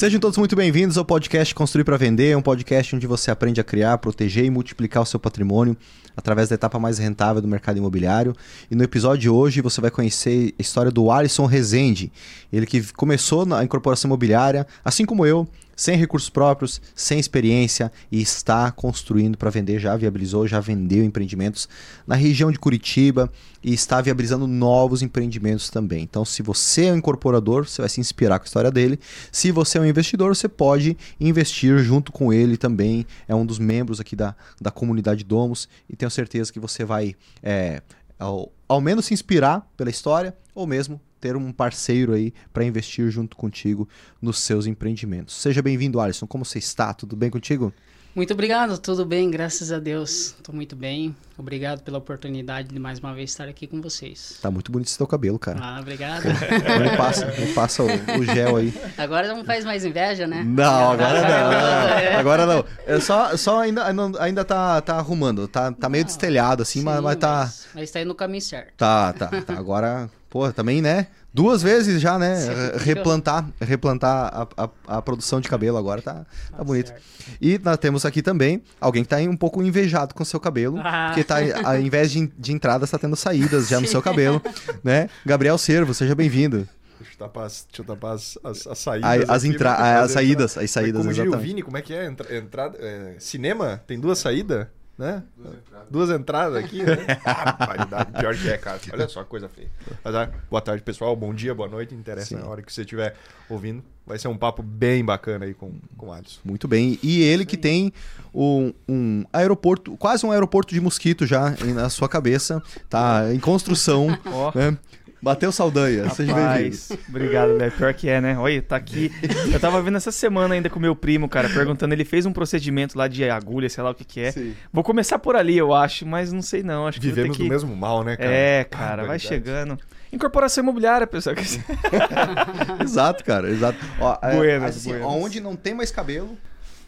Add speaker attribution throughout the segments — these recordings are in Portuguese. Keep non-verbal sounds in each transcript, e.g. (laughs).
Speaker 1: Sejam todos muito bem-vindos ao podcast Construir para Vender, um podcast onde você aprende a criar, proteger e multiplicar o seu patrimônio através da etapa mais rentável do mercado imobiliário. E no episódio de hoje você vai conhecer a história do Alisson Rezende, ele que começou na incorporação imobiliária, assim como eu, sem recursos próprios, sem experiência e está construindo para vender, já viabilizou, já vendeu empreendimentos na região de Curitiba e está viabilizando novos empreendimentos também. Então, se você é um incorporador, você vai se inspirar com a história dele. Se você é um investidor, você pode investir junto com ele também. É um dos membros aqui da, da comunidade Domos e tenho certeza que você vai é, ao, ao menos se inspirar pela história ou mesmo ter um parceiro aí para investir junto contigo nos seus empreendimentos. Seja bem-vindo, Alisson. Como você está? Tudo bem contigo?
Speaker 2: Muito obrigado, tudo bem, graças a Deus. Estou muito bem. Obrigado pela oportunidade de mais uma vez estar aqui com vocês.
Speaker 1: Tá muito bonito esse teu cabelo, cara.
Speaker 2: Ah, obrigado.
Speaker 1: me passa, me passa o, o, gel aí.
Speaker 2: Agora não faz mais inveja, né?
Speaker 1: Não, agora não. Agora não. É só, só ainda, ainda tá, tá arrumando. Tá, tá meio destelhado assim, Sim, mas, mas tá.
Speaker 2: Mas, mas tá indo no caminho certo.
Speaker 1: Tá, tá, tá. Agora Pô, também, né? Duas vezes já, né? replantar replantar a, a, a, produção de cabelo agora tá, tá, tá bonito. Certo. E nós temos aqui também alguém que tá um pouco invejado com o seu cabelo, ah. porque tá, ao invés de, de entradas, tá tendo saídas já no seu cabelo, né? Gabriel Servo, seja bem-vindo.
Speaker 3: Deixa eu tapar as, deixa eu tapar as, as, as saídas.
Speaker 1: as, entra as saídas, as saídas,
Speaker 3: Como diria o Vini, como é que é? Entra, entrada, é, cinema? Tem duas saídas? Né? Duas entradas. Duas entradas aqui, né? (laughs) ah, pior que é, cara. Olha só, coisa feia. Mas, ah, boa tarde, pessoal. Bom dia, boa noite. Interessa Sim. na hora que você estiver ouvindo. Vai ser um papo bem bacana aí com, com o Alisson.
Speaker 1: Muito bem. E ele que tem um, um aeroporto, quase um aeroporto de mosquito já na sua cabeça. Tá em construção. oh. né? Bateu Saldanha, Rapaz, seja bem-vindo.
Speaker 4: Obrigado, velho. Pior que é, né? Olha, tá aqui. Eu tava vendo essa semana ainda com meu primo, cara, perguntando. Ele fez um procedimento lá de agulha, sei lá o que que é. Sim. Vou começar por ali, eu acho, mas não sei não. Acho que
Speaker 3: Vivemos
Speaker 4: que...
Speaker 3: do mesmo mal, né, cara?
Speaker 4: É, cara, ah, vai chegando. Incorporação imobiliária, pessoal. (laughs) (laughs)
Speaker 1: exato, cara, exato. Ó, é, buenas, assim, buenas. Onde não tem mais cabelo,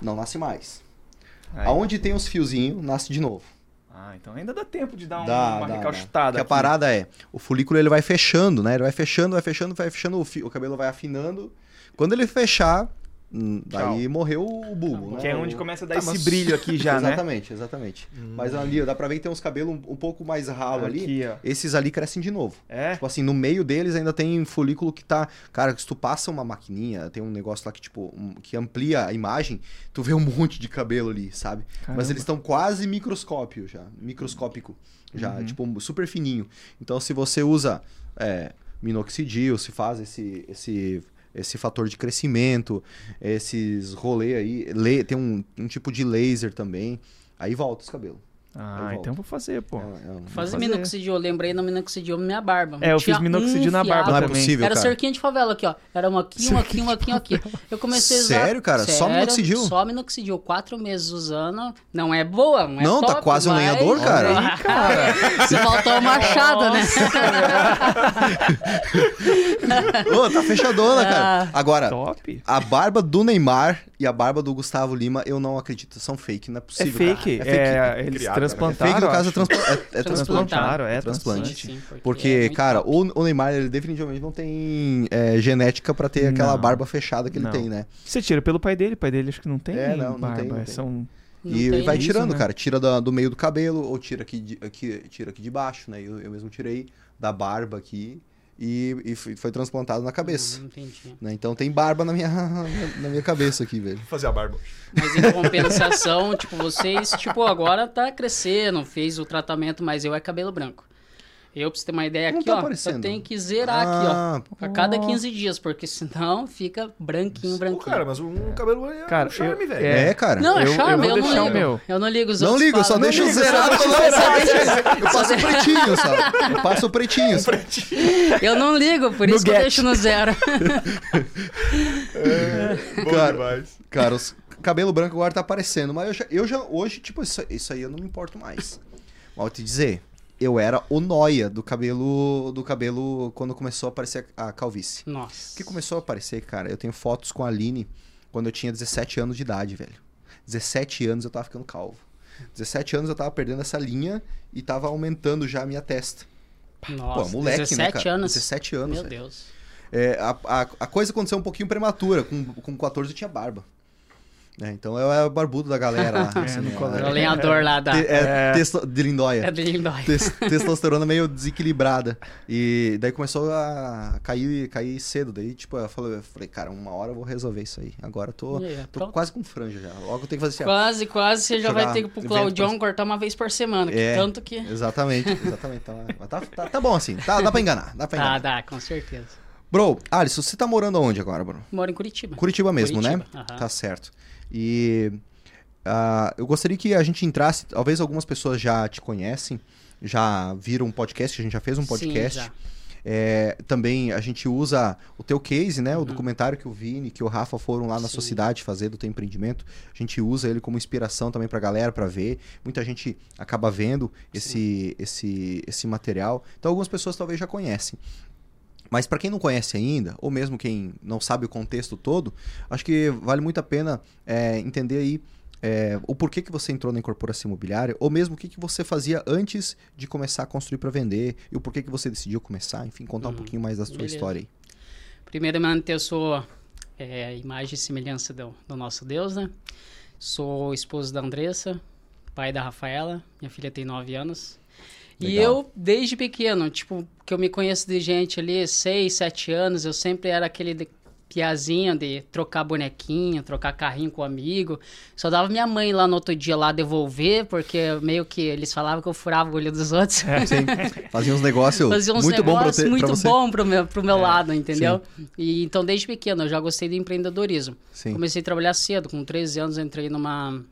Speaker 1: não nasce mais. Aí. Aonde tem os fiozinhos, nasce de novo.
Speaker 4: Ah, então ainda dá tempo de dar dá, uma dá, recalchutada.
Speaker 1: Dá. a parada é, o folículo ele vai fechando, né? Ele vai fechando, vai fechando, vai fechando, o, fio, o cabelo vai afinando. Quando ele fechar, Daí morreu o bulbo,
Speaker 4: né?
Speaker 1: Que
Speaker 4: é onde começa a dar tá, esse mas... brilho aqui já, (laughs)
Speaker 1: né? Exatamente, exatamente. Hum. Mas ali, dá pra ver que tem uns cabelos um, um pouco mais ralo aqui, ali. Ó. Esses ali crescem de novo.
Speaker 4: É?
Speaker 1: Tipo assim, no meio deles ainda tem folículo que tá... Cara, se tu passa uma maquininha, tem um negócio lá que, tipo, um, que amplia a imagem, tu vê um (laughs) monte de cabelo ali, sabe? Caramba. Mas eles estão quase microscópio já. Microscópico. Já, uhum. tipo, super fininho. Então, se você usa... É, minoxidil, se faz esse, esse esse fator de crescimento, esses rolê aí. tem um, um tipo de laser também. Aí volta os cabelos.
Speaker 4: Ah, então vou fazer, pô. É,
Speaker 2: é, fazer minoxidil, lembrei no minoxidil minha barba.
Speaker 4: É, eu fiz minoxidil um na barba
Speaker 1: Não
Speaker 4: é
Speaker 1: possível,
Speaker 2: Era cerquinha de favela aqui, ó. Era um aqui, um aqui, um aqui, um aqui. Eu comecei a
Speaker 1: usar... Sério, cara?
Speaker 2: Sério,
Speaker 1: só minoxidil?
Speaker 2: Só minoxidil. Quatro meses usando. Não é boa, não é
Speaker 1: Não,
Speaker 2: tá
Speaker 1: top, tá quase um lenhador, (laughs) cara.
Speaker 2: Aí, cara. Se faltou o machado, né?
Speaker 1: Ô, tá fechadona, cara. Ah. Agora, top. a barba do Neymar e a barba do Gustavo Lima, eu não acredito. São fake, não é possível.
Speaker 4: É fake. É, fake. É, eles Criado, transplantaram.
Speaker 1: É fake, no caso, é, transpa é, é (laughs) transplantaram. É, transplante. Sim, porque, porque é cara, o, o, Neymar, ele definitivamente não tem é, genética para ter aquela não. barba fechada que ele não. tem, né?
Speaker 4: Você tira pelo pai dele, o pai dele acho que não tem
Speaker 1: é, não, barba. Não tem, não tem. São... e vai tirando, isso, né? cara. Tira do, do, meio do cabelo ou tira aqui, de, aqui, tira aqui de baixo, né? Eu, eu mesmo tirei da barba aqui e, e foi transplantado na cabeça. Hum, entendi. Né? Então tem barba na minha, (laughs) na minha cabeça aqui, velho. Vou
Speaker 3: fazer a barba.
Speaker 2: Mas em compensação, (laughs) tipo, vocês, tipo, agora tá crescendo, fez o tratamento, mas eu é cabelo branco. Eu, pra você ter uma ideia aqui, tá ó, aparecendo. eu tenho que zerar ah, aqui, ó. A cada 15 dias, porque senão fica branquinho, branquinho. Pô,
Speaker 3: cara, mas um cabelo é
Speaker 4: cara,
Speaker 3: um charme, velho.
Speaker 1: É, é, cara.
Speaker 2: Não, é
Speaker 4: eu,
Speaker 2: charme,
Speaker 4: eu,
Speaker 2: eu
Speaker 4: não
Speaker 2: ligo.
Speaker 4: Meu.
Speaker 2: Eu não ligo os
Speaker 1: não
Speaker 2: outros.
Speaker 1: Ligo, não ligo, só deixa o zerado. Eu passo o pretinho, sabe? Eu passo o (laughs) pretinho.
Speaker 2: Eu não ligo, por isso que eu deixo no zero.
Speaker 1: é, cara, demais. Cara, os cabelo branco agora tá aparecendo, mas eu já, eu já hoje, tipo, isso, isso aí eu não me importo mais. Vou te dizer, eu era o noia do cabelo do cabelo quando começou a aparecer a calvície.
Speaker 2: Nossa.
Speaker 1: O que começou a aparecer, cara? Eu tenho fotos com a Aline quando eu tinha 17 anos de idade, velho. 17 anos eu tava ficando calvo. 17 anos eu tava perdendo essa linha e tava aumentando já a minha testa.
Speaker 2: Nossa, Pô, moleque, 17
Speaker 1: né, cara?
Speaker 2: anos.
Speaker 1: 17 anos.
Speaker 2: Meu Deus.
Speaker 1: É, a, a, a, coisa aconteceu um pouquinho prematura. Com, com 14 eu tinha barba. É, então eu era o barbudo da galera lá. (laughs)
Speaker 2: É, assim, é, o lenhador lá da.
Speaker 1: É, é. Testo, de lindóia.
Speaker 2: É de lindóia.
Speaker 1: testosterona meio desequilibrada. E daí começou a cair, cair cedo. Daí, tipo, eu falei, eu falei, cara, uma hora eu vou resolver isso aí. Agora eu tô, é, tô quase com franja já. Logo eu tenho que fazer assim.
Speaker 2: Quase, quase você já vai ter que pro Claudion cortar uma vez por semana. Que é, tanto que.
Speaker 1: Exatamente, exatamente. Tá, tá, tá, tá, bom assim. Tá, dá pra enganar. Dá pra
Speaker 2: enganar.
Speaker 1: Dá,
Speaker 2: dá, com certeza.
Speaker 1: Bro, Alisson, você tá morando onde agora, bro?
Speaker 2: Moro em Curitiba.
Speaker 1: Curitiba mesmo, né? Curitiba. né? Uhum. Tá certo. E uh, eu gostaria que a gente entrasse, talvez algumas pessoas já te conhecem, já viram um podcast, a gente já fez um podcast. Sim. É, também a gente usa o teu case, né? O uhum. documentário que o Vini, que o Rafa foram lá na Sim. sua cidade fazer do teu empreendimento. A gente usa ele como inspiração também pra galera para ver. Muita gente acaba vendo esse, esse, esse material. Então algumas pessoas talvez já conhecem. Mas para quem não conhece ainda, ou mesmo quem não sabe o contexto todo, acho que vale muito a pena é, entender aí é, o porquê que você entrou na incorporação imobiliária, ou mesmo o que, que você fazia antes de começar a construir para vender, e o porquê que você decidiu começar, enfim, contar uhum. um pouquinho mais da sua Beleza. história aí.
Speaker 2: Primeiramente, eu sou é, imagem e semelhança do, do nosso Deus, né? Sou esposo da Andressa, pai da Rafaela, minha filha tem 9 anos. Legal. E eu, desde pequeno, tipo, que eu me conheço de gente ali, 6, 7 anos, eu sempre era aquele de, piazinho de trocar bonequinho, trocar carrinho com amigo. Só dava minha mãe lá no outro dia lá devolver, porque meio que eles falavam que eu furava o olho dos outros.
Speaker 1: É, sim. (laughs) Fazia uns negócios Fazia uns muito negócios bom pra
Speaker 2: muito bom pro meu, pro meu é, lado, entendeu? Sim. E então desde pequeno eu já gostei de empreendedorismo. Sim. Comecei a trabalhar cedo, com 13 anos entrei numa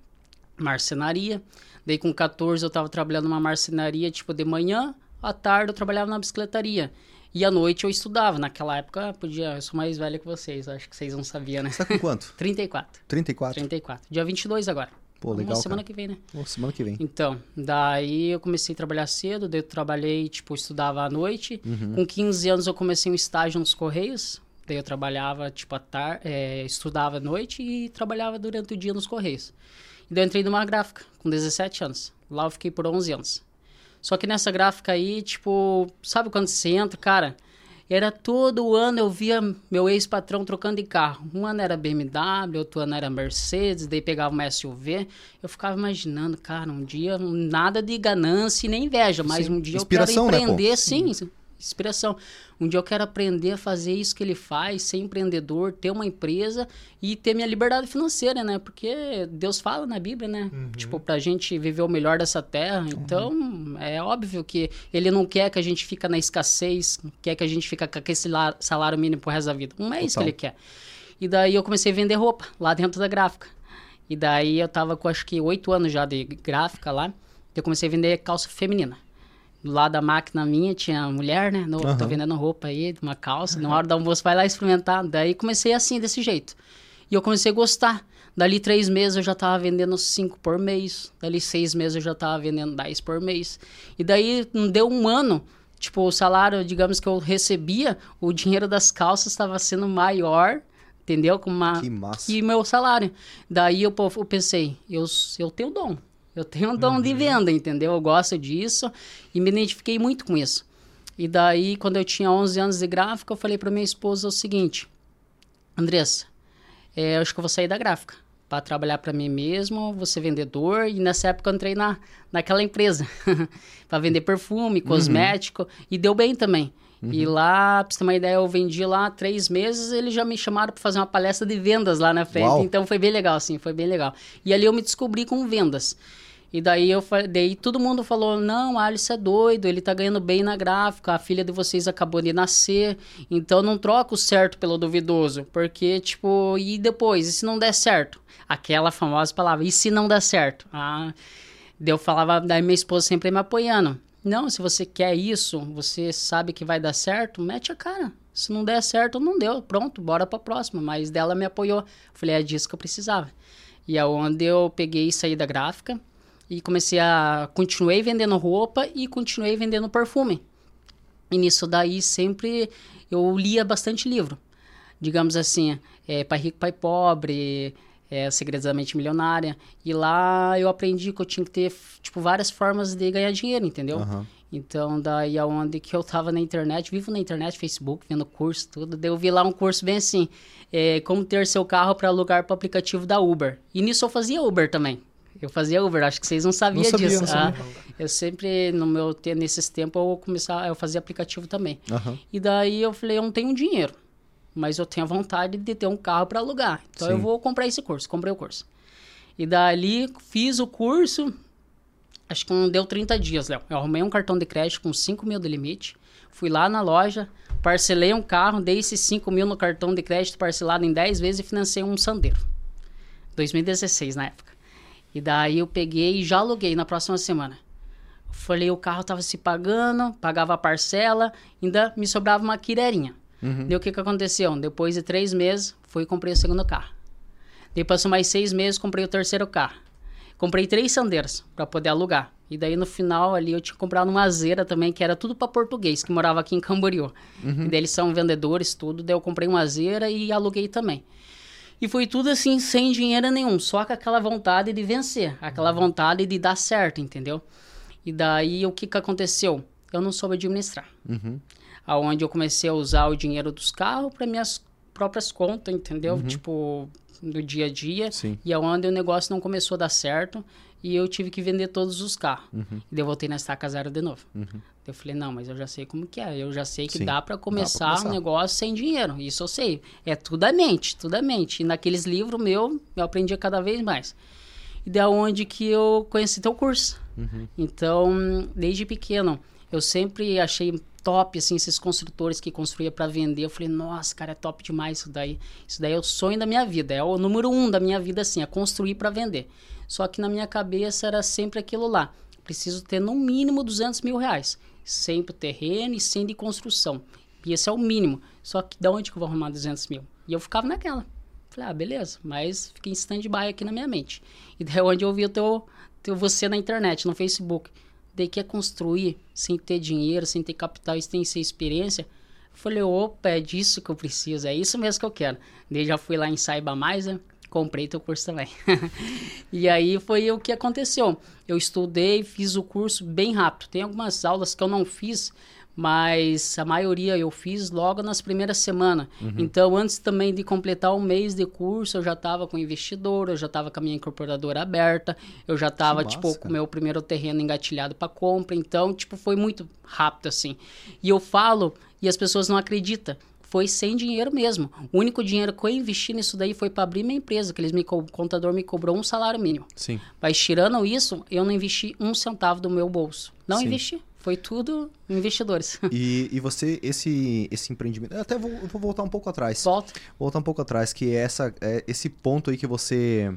Speaker 2: marcenaria. Daí com 14 eu estava trabalhando numa marcenaria, tipo, de manhã, à tarde eu trabalhava na bicicletaria. E à noite eu estudava. Naquela época, podia. Eu sou mais velho que vocês, acho que vocês não sabiam, né?
Speaker 1: Você tá com quanto?
Speaker 2: 34.
Speaker 1: 34?
Speaker 2: 34. Dia 22 agora.
Speaker 1: Pô, legal.
Speaker 2: Uma semana cara. que vem, né?
Speaker 1: Uma semana que vem.
Speaker 2: Então, daí eu comecei a trabalhar cedo, daí eu trabalhei, tipo, estudava à noite. Uhum. Com 15 anos eu comecei um estágio nos Correios. Daí eu trabalhava, tipo, à tarde, é, estudava à noite e trabalhava durante o dia nos Correios. E daí eu entrei numa gráfica, com 17 anos. Lá eu fiquei por 11 anos. Só que nessa gráfica aí, tipo, sabe quando você entra, cara? Era todo ano eu via meu ex-patrão trocando de carro. Um ano era BMW, outro ano era Mercedes, daí pegava uma SUV. Eu ficava imaginando, cara, um dia, nada de ganância e nem inveja, mas sim. um dia
Speaker 1: Inspiração,
Speaker 2: eu quero né, empreender,
Speaker 1: né,
Speaker 2: sim, inspiração. Um dia eu quero aprender a fazer isso que ele faz, ser empreendedor, ter uma empresa e ter minha liberdade financeira, né? Porque Deus fala na Bíblia, né? Uhum. Tipo, pra gente viver o melhor dessa terra. Então, uhum. é óbvio que ele não quer que a gente fica na escassez, quer que a gente fica com aquele salário mínimo pro resto da vida. Não é isso Total. que ele quer. E daí eu comecei a vender roupa lá dentro da gráfica. E daí eu tava com acho que oito anos já de gráfica lá. Eu comecei a vender calça feminina do lado da máquina minha tinha mulher, né? No, uhum. Tô vendendo roupa aí, uma calça. Uhum. Na hora do almoço, vai lá experimentar. Daí comecei assim, desse jeito. E eu comecei a gostar. Dali três meses eu já tava vendendo cinco por mês. Dali seis meses eu já tava vendendo dez por mês. E daí não deu um ano. Tipo, o salário, digamos que eu recebia, o dinheiro das calças estava sendo maior entendeu? Com uma,
Speaker 1: que massa.
Speaker 2: Que meu salário. Daí eu, eu pensei, eu, eu tenho dom. Eu tenho um dom uhum. de venda, entendeu? Eu gosto disso e me identifiquei muito com isso. E daí, quando eu tinha 11 anos de gráfica, eu falei para minha esposa o seguinte: Andressa, é, eu acho que eu vou sair da gráfica para trabalhar para mim mesmo, vou ser vendedor. E nessa época eu entrei na, naquela empresa (laughs) para vender perfume, uhum. cosmético, uhum. e deu bem também. Uhum. E lá, pra você ter uma ideia, eu vendi lá três meses, eles já me chamaram para fazer uma palestra de vendas lá na frente. Uau. Então foi bem legal, assim, foi bem legal. E ali eu me descobri com vendas. E daí eu daí todo mundo falou: "Não, Alice é doido, ele tá ganhando bem na gráfica, a filha de vocês acabou de nascer, então não troca o certo pelo duvidoso, porque tipo, e depois, e se não der certo?" Aquela famosa palavra: "E se não der certo?" Ah, daí eu falava, daí minha esposa sempre me apoiando. Não, se você quer isso, você sabe que vai dar certo, mete a cara. Se não der certo, não deu. Pronto, bora pra próxima. Mas dela me apoiou. Falei, é disso que eu precisava. E é onde eu peguei e saí da gráfica e comecei a. Continuei vendendo roupa e continuei vendendo perfume. E nisso daí sempre eu lia bastante livro. Digamos assim, é, Pai Rico, Pai Pobre, é, Segredos da Mente Milionária. E lá eu aprendi que eu tinha que ter, tipo, várias formas de ganhar dinheiro, entendeu? Uhum. Então, daí aonde que eu tava na internet, vivo na internet, Facebook, vendo curso, tudo. Daí eu vi lá um curso bem assim, é, como ter seu carro para alugar para o aplicativo da Uber. E nisso eu fazia Uber também. Eu fazia Uber, acho que vocês não sabiam não sabia, disso. Não sabia. Ah, eu sempre, no meu, nesses tempos, eu começava, eu fazia aplicativo também. Uhum. E daí eu falei, eu não tenho dinheiro, mas eu tenho vontade de ter um carro para alugar. Então Sim. eu vou comprar esse curso. Comprei o curso. E dali fiz o curso, acho que não deu 30 dias, Léo. Eu arrumei um cartão de crédito com 5 mil de limite. Fui lá na loja, parcelei um carro, dei esses 5 mil no cartão de crédito parcelado em 10 vezes e financei um Sandero. 2016 na época. E daí eu peguei e já aluguei na próxima semana. Falei, o carro tava se pagando, pagava a parcela, ainda me sobrava uma quirerinha. Uhum. Daí o que que aconteceu? Depois de três meses, fui e comprei o segundo carro. Depois passou mais seis meses, comprei o terceiro carro. Comprei três sandeiras para poder alugar. E daí no final ali eu tinha comprado uma azeira também, que era tudo para português, que morava aqui em Camboriú. Uhum. E daí eles são vendedores, tudo. Daí eu comprei uma azeira e aluguei também. E foi tudo assim, sem dinheiro nenhum, só com aquela vontade de vencer, aquela vontade de dar certo, entendeu? E daí o que, que aconteceu? Eu não soube administrar. Uhum. Aonde eu comecei a usar o dinheiro dos carros para minhas próprias contas, entendeu? Uhum. Tipo, do dia a dia. Sim. E aonde o negócio não começou a dar certo e eu tive que vender todos os carros. Uhum. E daí eu voltei na estaca zero de novo. Uhum. Eu falei, não, mas eu já sei como que é. Eu já sei que Sim, dá para começar, começar um negócio sem dinheiro. Isso eu sei. É tudo a mente, tudo a mente. E naqueles livros meu, eu aprendia cada vez mais. E da onde que eu conheci teu curso. Uhum. Então, desde pequeno, eu sempre achei top, assim, esses construtores que construía para vender. Eu falei, nossa, cara, é top demais isso daí. Isso daí é o sonho da minha vida. É o número um da minha vida, assim, é construir para vender. Só que na minha cabeça era sempre aquilo lá. Preciso ter no mínimo 200 mil reais. Sem o terreno e sem de construção. E esse é o mínimo. Só que de onde que eu vou arrumar 200 mil? E eu ficava naquela. Falei, ah, beleza. Mas fiquei em stand-by aqui na minha mente. E daí é onde eu vi o teu, teu você na internet, no Facebook. Daí quer construir sem ter dinheiro, sem ter capital e sem ter experiência. Falei, opa, é disso que eu preciso, é isso mesmo que eu quero. Daí já fui lá em Saiba Mais, né? comprei teu curso também. (laughs) e aí foi o que aconteceu. Eu estudei, fiz o curso bem rápido. Tem algumas aulas que eu não fiz, mas a maioria eu fiz logo nas primeiras semanas. Uhum. Então, antes também de completar um mês de curso, eu já estava com investidor, eu já estava com a minha incorporadora aberta, eu já estava, tipo, com o meu primeiro terreno engatilhado para compra. Então, tipo, foi muito rápido, assim. E eu falo, e as pessoas não acreditam foi sem dinheiro mesmo. O único dinheiro que eu investi nisso daí foi para abrir minha empresa, que eles me o contador me cobrou um salário mínimo.
Speaker 1: Sim.
Speaker 2: Mas tirando isso, eu não investi um centavo do meu bolso. Não Sim. investi. Foi tudo investidores. (laughs)
Speaker 1: E, e você, esse, esse empreendimento. Eu até vou, vou voltar um pouco atrás.
Speaker 2: Volta.
Speaker 1: Voltar um pouco atrás, que é, essa, é esse ponto aí que você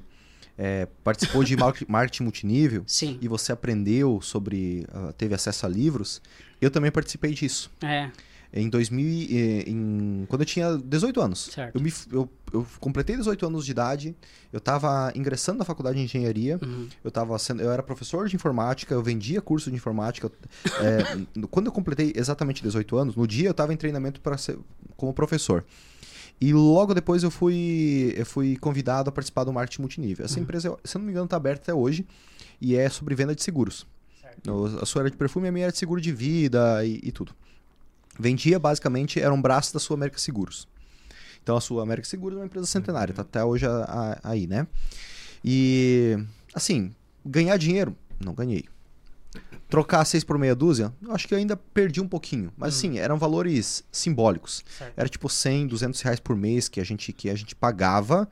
Speaker 1: é, participou de (laughs) marketing multinível.
Speaker 2: Sim.
Speaker 1: E você aprendeu sobre. Uh, teve acesso a livros. Eu também participei disso.
Speaker 2: É
Speaker 1: em 2000, eh, em, quando eu tinha 18 anos.
Speaker 2: Certo.
Speaker 1: Eu, me, eu, eu completei 18 anos de idade, eu estava ingressando na faculdade de engenharia, uhum. eu, tava sendo, eu era professor de informática, eu vendia curso de informática. é, quando eu completei exatamente 18 anos, no dia eu estava em treinamento para ser como professor. E logo depois eu fui, eu fui convidado a participar do marketing multinível. Essa uhum. empresa, se não me engano, está aberta até hoje e é sobre venda de seguros. Certo. A sua era de perfume, a minha era de seguro de vida e, e tudo. Vendia basicamente, era um braço da sua América Seguros. Então a sua América Seguros é uma empresa centenária, tá até hoje a, a, aí, né? E assim, ganhar dinheiro, não ganhei. Trocar seis por meia dúzia, acho que eu ainda perdi um pouquinho. Mas hum. sim, eram valores simbólicos. Certo. Era tipo 100, 200 reais por mês que a gente, que a gente pagava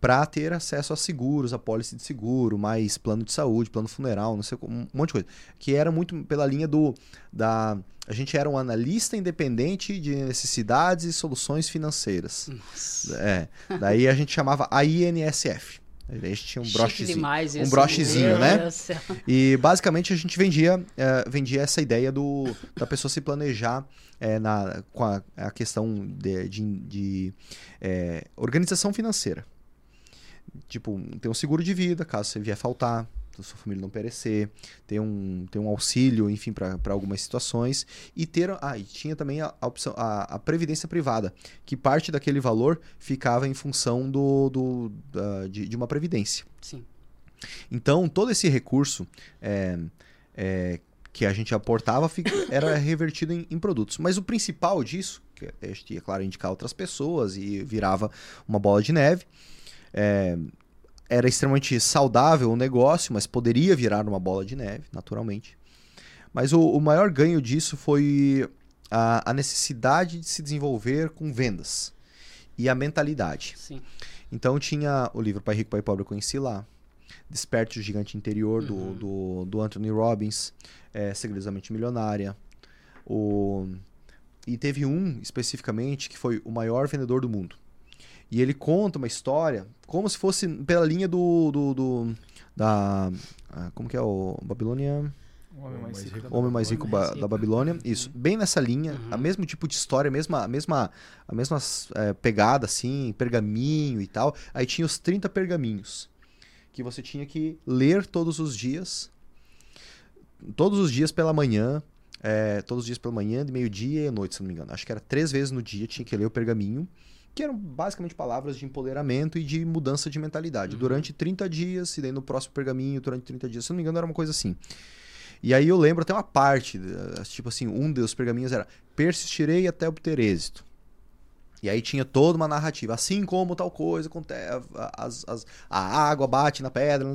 Speaker 1: para ter acesso a seguros, a pólice de seguro, mais plano de saúde, plano funeral, não sei, um monte de coisa. Que era muito pela linha do da a gente era um analista independente de necessidades e soluções financeiras. Nossa. É. Daí a gente chamava a INSF. A gente tinha um brochezinho,
Speaker 2: demais, um
Speaker 1: brochezinho, né? E basicamente a gente vendia, uh, vendia essa ideia do, da pessoa se planejar é, na, com a, a questão de, de, de é, organização financeira. Tipo, tem um seguro de vida, caso você vier faltar. sua família não perecer, ter um, ter um auxílio, enfim, para algumas situações. E ter. Ah, e tinha também a, a opção, a, a, previdência privada, que parte daquele valor ficava em função do, do da, de, de uma previdência.
Speaker 2: Sim.
Speaker 1: Então, todo esse recurso é, é, que a gente aportava era revertido em, em, produtos. Mas o principal disso, que a gente ia, claro, indicar outras pessoas e virava uma bola de neve, é, era extremamente saudável o negócio, mas poderia virar uma bola de neve, naturalmente. Mas o, o maior ganho disso foi a, a, necessidade de se desenvolver com vendas e a mentalidade.
Speaker 2: Sim.
Speaker 1: Então tinha o livro Pai Rico, Pai Pobre, eu conheci lá. Desperte o Gigante Interior, uhum. do, do, do, Anthony Robbins, é, Segredos da Mente Milionária. O... E teve um especificamente que foi o maior vendedor do mundo. E ele conta uma história como se fosse pela linha do. do, do da. Ah, como que é o. Babilônia.
Speaker 4: O Homem Mais Rico,
Speaker 1: Homem mais rico ba da Babilônia. Uhum. Isso. Bem nessa linha. Uhum. A mesmo tipo de história, a mesma, a mesma, a mesma é, pegada, assim, pergaminho e tal. Aí tinha os 30 pergaminhos. Que você tinha que ler todos os dias. Todos os dias pela manhã. É, todos os dias pela manhã, de meio-dia e à noite, se não me engano. Acho que era três vezes no dia, tinha que ler o pergaminho que eram basicamente palavras de empoderamento e de mudança de mentalidade. Uhum. Durante 30 dias, e daí no próximo pergaminho, durante 30 dias, se não me engano, era uma coisa assim. E aí eu lembro até uma parte, eh, tipo assim, um dos pergaminhos era persistirei até obter êxito. E aí tinha toda uma narrativa, assim como tal coisa, as, as, a água bate na pedra,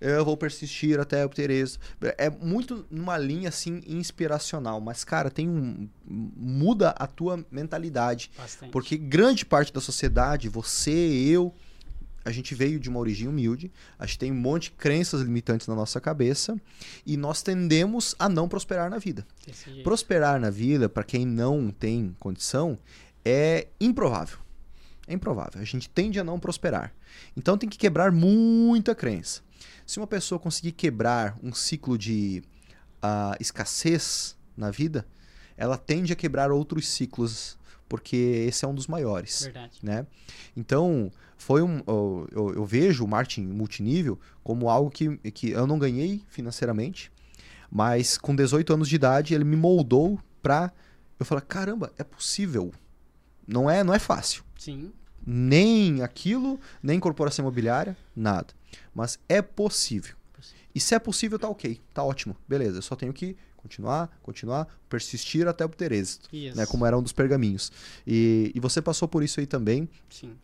Speaker 1: eu vou persistir até obter êxito. É muito numa linha assim inspiracional, mas cara, tem um muda a tua mentalidade,
Speaker 2: Bastante.
Speaker 1: porque grande parte da sociedade, você, eu, a gente veio de uma origem humilde, a gente tem um monte de crenças limitantes na nossa cabeça e nós tendemos a não prosperar na vida. Prosperar na vida, para quem não tem condição, é improvável. É improvável. A gente tende a não prosperar. Então tem que quebrar muita crença. Se uma pessoa conseguir quebrar um ciclo de uh, escassez na vida, ela tende a quebrar outros ciclos, porque esse é um dos maiores.
Speaker 2: Verdade.
Speaker 1: Né? Então, foi um, eu, eu, eu vejo o marketing multinível como algo que, que eu não ganhei financeiramente, mas com 18 anos de idade ele me moldou para eu falar, caramba, é possível. Não é, não é fácil.
Speaker 2: Sim.
Speaker 1: Nem aquilo, nem corporação imobiliária, nada. Mas é possível. E se é possível, tá ok, tá ótimo, beleza. Eu só tenho que continuar, continuar, persistir até obter êxito, né? Como era um dos pergaminhos. E, e você passou por isso aí também.
Speaker 2: Sim.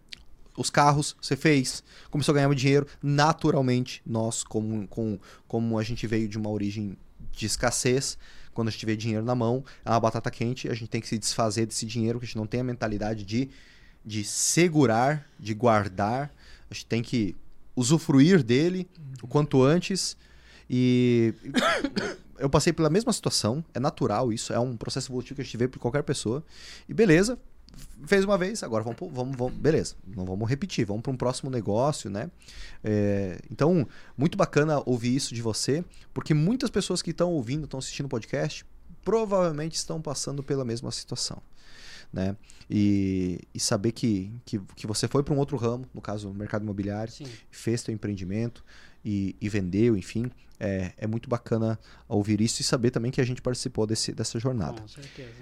Speaker 1: Os carros, você fez, começou a ganhar dinheiro. Naturalmente, nós, como, com, como a gente veio de uma origem de escassez, quando a gente vê dinheiro na mão, é uma batata quente, a gente tem que se desfazer desse dinheiro, porque a gente não tem a mentalidade de, de segurar, de guardar. A gente tem que usufruir dele o quanto antes. E eu passei pela mesma situação, é natural isso, é um processo evolutivo que a gente vê por qualquer pessoa. E beleza, fez uma vez, agora vamos, vamos, vamos beleza, não vamos repetir, vamos para um próximo negócio, né? É, então, muito bacana ouvir isso de você, porque muitas pessoas que estão ouvindo, estão assistindo o podcast, provavelmente estão passando pela mesma situação né? E, e saber que, que, que você foi para um outro ramo, no caso, o mercado imobiliário,
Speaker 2: Sim.
Speaker 1: fez teu empreendimento e, e vendeu, enfim, é, é muito bacana ouvir isso e saber também que a gente participou desse, dessa jornada.
Speaker 2: Com certeza.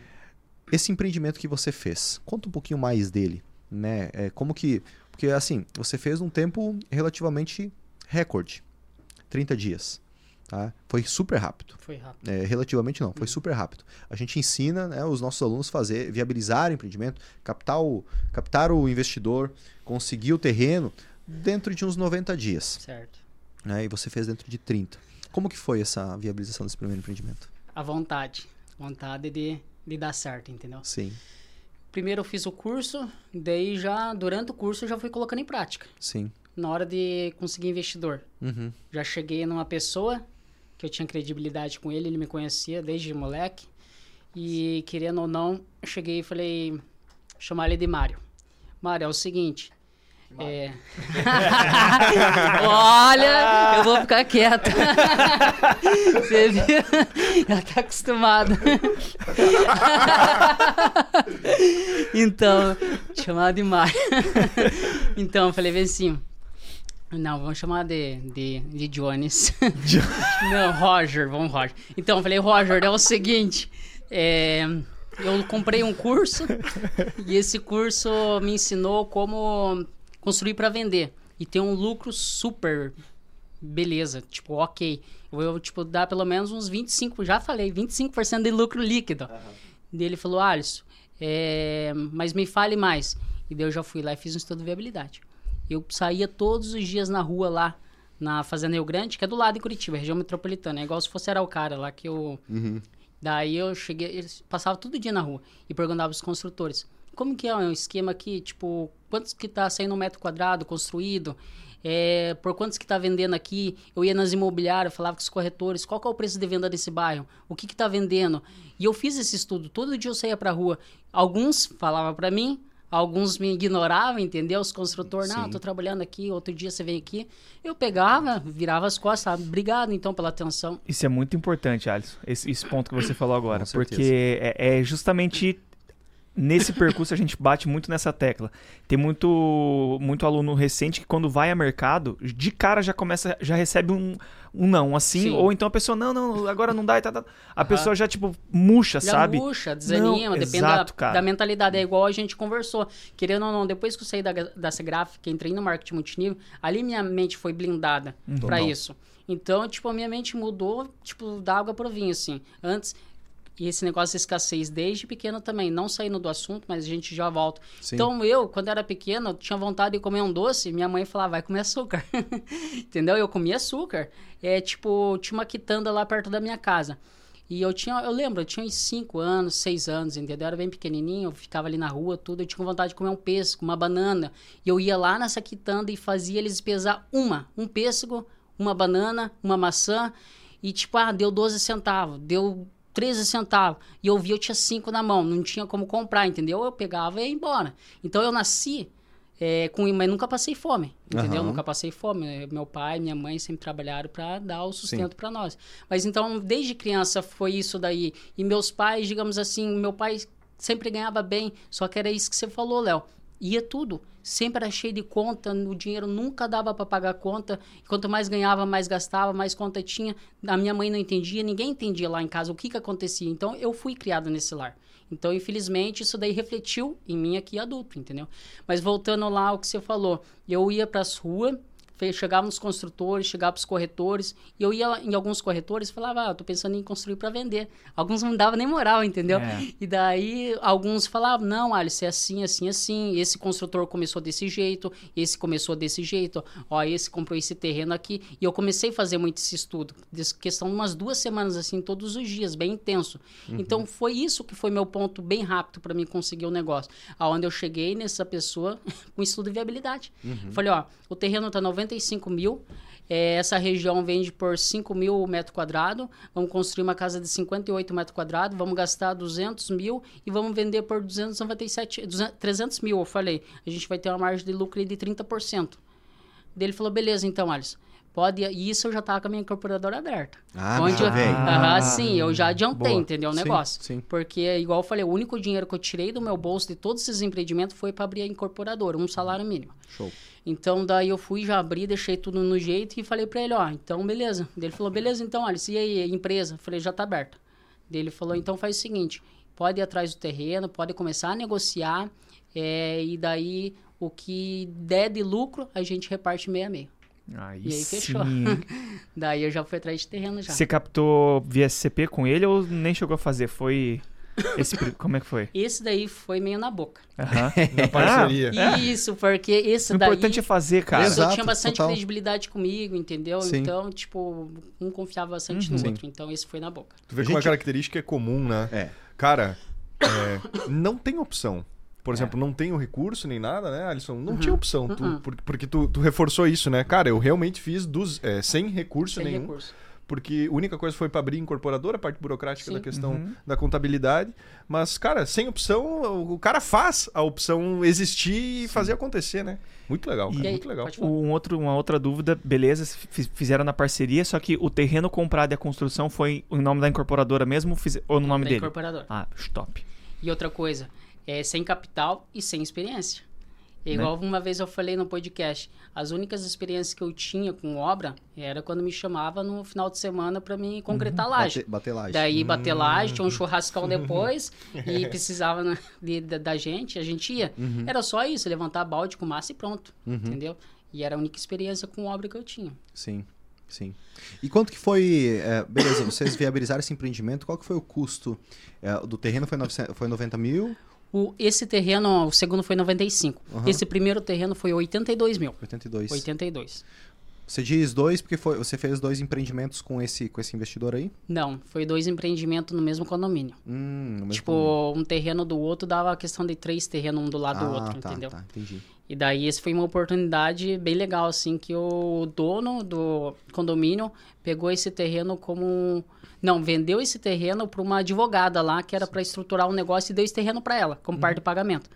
Speaker 1: Esse empreendimento que você fez, conta um pouquinho mais dele, né? É, como que... Porque, assim, você fez um tempo relativamente recorde, 30 dias. Tá? Foi super rápido.
Speaker 2: Foi rápido.
Speaker 1: É, relativamente não, foi uhum. super rápido. A gente ensina né, os nossos alunos a fazer, viabilizar o empreendimento, captar o, captar o investidor, conseguir o terreno dentro de uns 90 dias.
Speaker 2: Certo.
Speaker 1: Né, e você fez dentro de 30. Como que foi essa viabilização desse primeiro empreendimento?
Speaker 2: A vontade. Vontade de, de dar certo, entendeu?
Speaker 1: Sim.
Speaker 2: Primeiro eu fiz o curso, daí já, durante o curso, eu já fui colocando em prática.
Speaker 1: Sim.
Speaker 2: Na hora de conseguir investidor.
Speaker 1: Uhum.
Speaker 2: Já cheguei numa pessoa que eu tinha credibilidade com ele, ele me conhecia desde moleque. E querendo ou não, eu cheguei e falei, chamar ele de Mário. Mário, é o seguinte. É... (laughs) Olha, eu vou ficar quieto. (laughs) Você viu? Já tá acostumado. (laughs) então, chamar de Mário. então, eu falei assim, Não, vamos chamar de, de, de Jones. (laughs) (laughs) Não, Roger, vamos Roger. Então, eu falei, Roger, é o seguinte, é, eu comprei um curso (laughs) e esse curso me ensinou como construir para vender e ter um lucro super beleza, tipo, ok. Eu vou, tipo, dar pelo menos uns 25, já falei, 25% de lucro líquido. Uhum. ele falou, Alisson, é, mas me fale mais. E daí eu já fui lá e fiz um estudo de viabilidade. Eu saía todos os dias na rua lá, na Fazenda Rio Grande, que é do lado de Curitiba, região metropolitana. É igual se fosse Araucária lá que eu... Uhum. Daí eu cheguei, eles passavam todo dia na rua e perguntava aos construtores, como que é um esquema aqui, tipo, quantos que tá saindo um metro quadrado construído? É, por quantos que está vendendo aqui? Eu ia nas imobiliárias, falava com os corretores, qual que é o preço de venda desse bairro? O que está vendendo? E eu fiz esse estudo, todo dia eu saía para a rua. Alguns falavam para mim, alguns me ignoravam, entendeu? Os construtores, não, estou trabalhando aqui, outro dia você vem aqui. Eu pegava, virava as costas, obrigado então pela atenção.
Speaker 4: Isso é muito importante, Alisson, esse, esse ponto que você falou agora, porque é, é justamente nesse percurso a gente bate muito nessa tecla. Tem muito muito aluno recente que quando vai a mercado, de cara já começa, já recebe um, um não, assim, Sim. ou então a pessoa, não, não, agora não dá e tá, tá. A uhum. pessoa já, tipo, murcha,
Speaker 2: já
Speaker 4: sabe?
Speaker 2: murcha, desanima, não, depende exato, da, da, mentalidade. É igual a gente conversou. Querendo ou não, depois que eu saí da, dessa gráfica, entrei no marketing multinível, ali minha mente foi blindada uhum. para isso. Então, tipo, a minha mente mudou, tipo, da água pro vinho, assim. Antes, e esse negócio de escassez desde pequeno também, não saindo do assunto, mas a gente já volta. Sim. Então eu, quando era pequeno, tinha vontade de comer um doce, minha mãe falava, vai comer açúcar. (laughs) Entendeu? Eu comia açúcar. É tipo, tinha uma quitanda lá perto da minha casa. E eu tinha, eu lembro, eu tinha uns 5 anos, 6 anos, entendeu? Eu era bem pequenininho, eu ficava ali na rua, tudo, eu tinha vontade de comer um pêssego, uma banana. E eu ia lá nessa quitanda e fazia eles pesar uma, um pêssego, uma banana, uma maçã. E tipo, ah, deu 12 centavos, deu 13 centavos. E eu vi, eu tinha 5 na mão, não tinha como comprar, entendeu? Eu pegava e ia embora. Então eu nasci é, com, mas nunca passei fome, entendeu? Uhum. Nunca passei fome. Meu pai, minha mãe sempre trabalharam para dar o sustento para nós. Mas então, desde criança foi isso daí. E meus pais, digamos assim, meu pai sempre ganhava bem, só que era isso que você falou, Léo. Ia tudo sempre era cheio de conta, o dinheiro nunca dava para pagar conta. Quanto mais ganhava, mais gastava, mais conta tinha. A minha mãe não entendia, ninguém entendia lá em casa o que, que acontecia. Então eu fui criado nesse lar. Então, infelizmente, isso daí refletiu em mim aqui adulto, entendeu? Mas voltando lá ao que você falou, eu ia para as ruas chegava nos construtores, chegava para os corretores, e eu ia em alguns corretores e falava, ah, tô pensando em construir para vender. Alguns não davam nem moral, entendeu? É. E daí alguns falavam, não, Alice, é assim, assim, assim, esse construtor começou desse jeito, esse começou desse jeito, ó, esse comprou esse terreno aqui, e eu comecei a fazer muito esse estudo, questão de umas duas semanas, assim, todos os dias, bem intenso. Uhum. Então, foi isso que foi meu ponto bem rápido para mim conseguir o negócio. Aonde eu cheguei nessa pessoa (laughs) com estudo de viabilidade. Uhum. Falei, ó, o terreno tá 90 55 mil. É, essa região vende por 5 mil metros quadrados. Vamos construir uma casa de 58 metros quadrados. Vamos gastar 200 mil e vamos vender por 297, 200, 300 mil. Eu falei, a gente vai ter uma margem de lucro de 30%. Daí ele falou, beleza, então, Alisson. Pode, e isso eu já estava com a minha incorporadora aberta.
Speaker 1: Ah, onde eu, ah,
Speaker 2: sim, eu já adiantei, boa. entendeu o negócio? Sim, sim. Porque, igual eu falei, o único dinheiro que eu tirei do meu bolso de todos esses empreendimentos foi para abrir a incorporadora, um salário mínimo.
Speaker 1: Show.
Speaker 2: Então, daí eu fui, já abri, deixei tudo no jeito e falei para ele, ó, então beleza. Ele falou, beleza, então, olha, e aí, empresa? falei, já tá aberta. Ele falou, então faz o seguinte, pode ir atrás do terreno, pode começar a negociar, é, e daí o que der de lucro, a gente reparte meio a meio.
Speaker 4: Aí e aí fechou. (laughs)
Speaker 2: daí eu já fui atrás de terreno já.
Speaker 4: Você captou via SCP com ele ou nem chegou a fazer? Foi esse, como é que foi?
Speaker 2: Esse daí foi meio na boca.
Speaker 3: Uhum. (laughs) na parceria.
Speaker 2: Ah, isso, porque esse
Speaker 4: o
Speaker 2: daí...
Speaker 4: O importante é fazer, cara.
Speaker 2: Exato, tinha bastante total. credibilidade comigo, entendeu? Sim. Então, tipo, um confiava bastante uhum. no outro. Então, esse foi na boca.
Speaker 3: Tu vê que uma característica é comum, né?
Speaker 1: É.
Speaker 3: Cara, é, não tem opção. Por exemplo, é. não tem o recurso nem nada, né, Alisson? Não uhum. tinha opção, tu, uhum. porque tu, tu, reforçou isso, né? Cara, eu realmente fiz dos, é, sem recurso sem nenhum. Recurso porque a única coisa foi para abrir incorporadora, a parte burocrática Sim. da questão uhum. da contabilidade. Mas, cara, sem opção, o cara faz a opção existir e Sim. fazer acontecer, né? Muito legal, cara, muito legal.
Speaker 4: Um outro, uma outra dúvida, beleza, fizeram na parceria, só que o terreno comprado e a construção foi o nome da incorporadora mesmo ou no nome da dele?
Speaker 2: incorporadora.
Speaker 4: Ah, stop.
Speaker 2: E outra coisa, é sem capital e sem experiência. É igual né? uma vez eu falei no podcast, as únicas experiências que eu tinha com obra era quando me chamava no final de semana para mim concretar uhum. laje.
Speaker 1: Bater, bater laje.
Speaker 2: Daí bater laje, tinha um churrascão depois (laughs) e precisava de, de, da gente, a gente ia. Uhum. Era só isso, levantar balde com massa e pronto, uhum. entendeu? E era a única experiência com obra que eu tinha.
Speaker 1: Sim. Sim. E quanto que foi. É, beleza, vocês viabilizaram esse empreendimento, qual que foi o custo é, do terreno? Foi, 900, foi 90 mil?
Speaker 2: O, esse terreno, o segundo foi 95. Uhum. Esse primeiro terreno foi 82 mil.
Speaker 1: 82.
Speaker 2: 82.
Speaker 1: Você diz dois porque foi, você fez dois empreendimentos com esse, com esse investidor aí?
Speaker 2: Não, foi dois empreendimentos no mesmo condomínio.
Speaker 1: Hum, no mesmo
Speaker 2: tipo,
Speaker 1: condomínio.
Speaker 2: um terreno do outro dava a questão de três terrenos um do lado ah, do outro,
Speaker 1: tá,
Speaker 2: entendeu?
Speaker 1: Tá, entendi.
Speaker 2: E daí esse foi uma oportunidade bem legal, assim, que o dono do condomínio pegou esse terreno como não, vendeu esse terreno para uma advogada lá, que era para estruturar um negócio e deu esse terreno para ela, como uhum. parte do pagamento.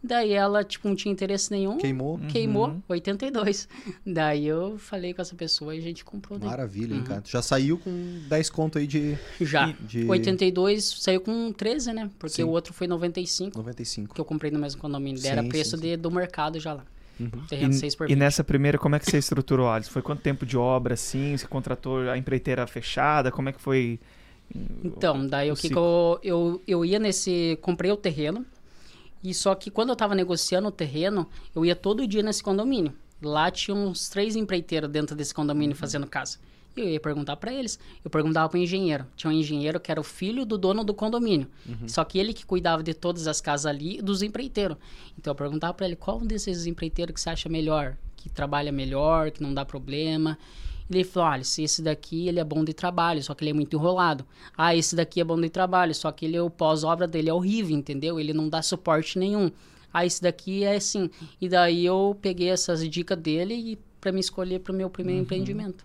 Speaker 2: Daí ela, tipo, não tinha interesse nenhum.
Speaker 1: Queimou.
Speaker 2: Queimou, uhum. 82. Daí eu falei com essa pessoa e a gente comprou. Daí.
Speaker 1: Maravilha, uhum. hein, cara? Já saiu com 10 conto aí de...
Speaker 2: Já. De... 82 saiu com 13, né? Porque sim. o outro foi 95.
Speaker 1: 95.
Speaker 2: Que eu comprei no mesmo condomínio. Sim, Era preço sim, de, do mercado já lá.
Speaker 4: Uhum. Terreno e, 6 por 20. E nessa primeira, como é que você estruturou, Alisson? Foi quanto tempo de obra, assim? Você contratou a empreiteira fechada? Como é que foi
Speaker 2: então, daí o, que, que eu, eu, eu ia nesse. Comprei o terreno. E só que quando eu tava negociando o terreno, eu ia todo dia nesse condomínio. Lá tinha uns três empreiteiros dentro desse condomínio uhum. fazendo casa. E eu ia perguntar para eles. Eu perguntava pro engenheiro. Tinha um engenheiro que era o filho do dono do condomínio. Uhum. Só que ele que cuidava de todas as casas ali dos empreiteiros. Então eu perguntava para ele qual um desses empreiteiros que você acha melhor, que trabalha melhor, que não dá problema. Ele falou: olha, esse daqui ele é bom de trabalho, só que ele é muito enrolado. Ah, esse daqui é bom de trabalho, só que ele, o pós-obra dele é horrível, entendeu? Ele não dá suporte nenhum. Ah, esse daqui é assim. E daí eu peguei essas dicas dele e para me escolher para o meu primeiro uhum. empreendimento.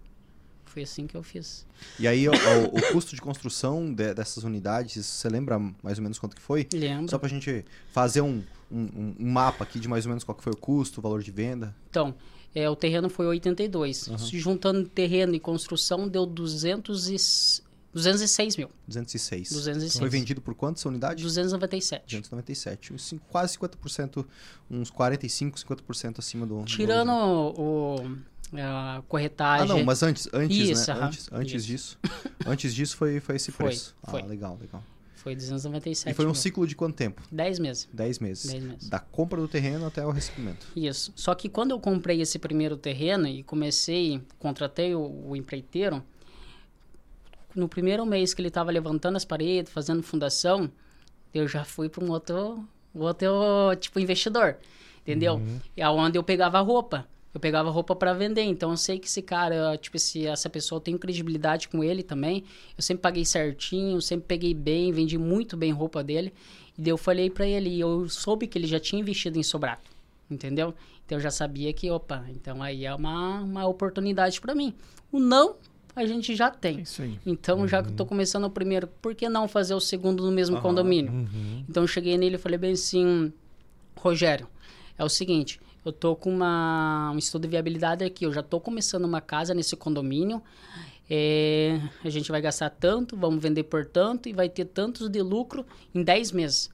Speaker 2: Foi assim que eu fiz.
Speaker 1: E aí, o, o, o custo de construção de, dessas unidades, você lembra mais ou menos quanto que foi?
Speaker 2: Lembro.
Speaker 1: Só para a gente fazer um, um, um, mapa aqui de mais ou menos qual que foi o custo, o valor de venda.
Speaker 2: Então, é, o terreno foi 82. Uhum. Juntando terreno e construção, deu 200 e... 206 mil.
Speaker 1: 206.
Speaker 2: 206.
Speaker 1: Foi vendido por quantas unidades?
Speaker 2: 297.
Speaker 1: 297. Quase 50%, uns 45, 50% acima do.
Speaker 2: Tirando do... o, a corretagem.
Speaker 1: Ah, não, mas antes, antes, Isso, né? Antes, antes Isso. disso. antes disso foi, foi esse (laughs) preço. Foi, ah, legal, legal.
Speaker 2: Foi 297
Speaker 1: E foi um
Speaker 2: mil.
Speaker 1: ciclo de quanto tempo?
Speaker 2: 10 meses.
Speaker 1: 10 meses.
Speaker 2: 10 meses.
Speaker 1: Da compra do terreno até o recebimento.
Speaker 2: Isso. Só que quando eu comprei esse primeiro terreno e comecei, contratei o, o empreiteiro, no primeiro mês que ele estava levantando as paredes, fazendo fundação, eu já fui para um outro, outro tipo investidor, entendeu? Uhum. E aonde eu pegava roupa eu pegava roupa para vender. Então eu sei que esse cara, tipo, se essa pessoa tem credibilidade com ele também. Eu sempre paguei certinho, sempre peguei bem, vendi muito bem roupa dele. E daí eu falei para ele, e eu soube que ele já tinha investido em Sobrato, entendeu? Então eu já sabia que, opa, então aí é uma, uma oportunidade para mim. O não, a gente já tem.
Speaker 4: Isso aí.
Speaker 2: Então, uhum. já que eu tô começando o primeiro, por que não fazer o segundo no mesmo uhum. condomínio? Uhum. Então eu cheguei nele e falei bem assim, Rogério, é o seguinte, eu tô com uma, um estudo de viabilidade aqui. Eu já tô começando uma casa nesse condomínio. É, a gente vai gastar tanto, vamos vender por tanto e vai ter tantos de lucro em 10 meses.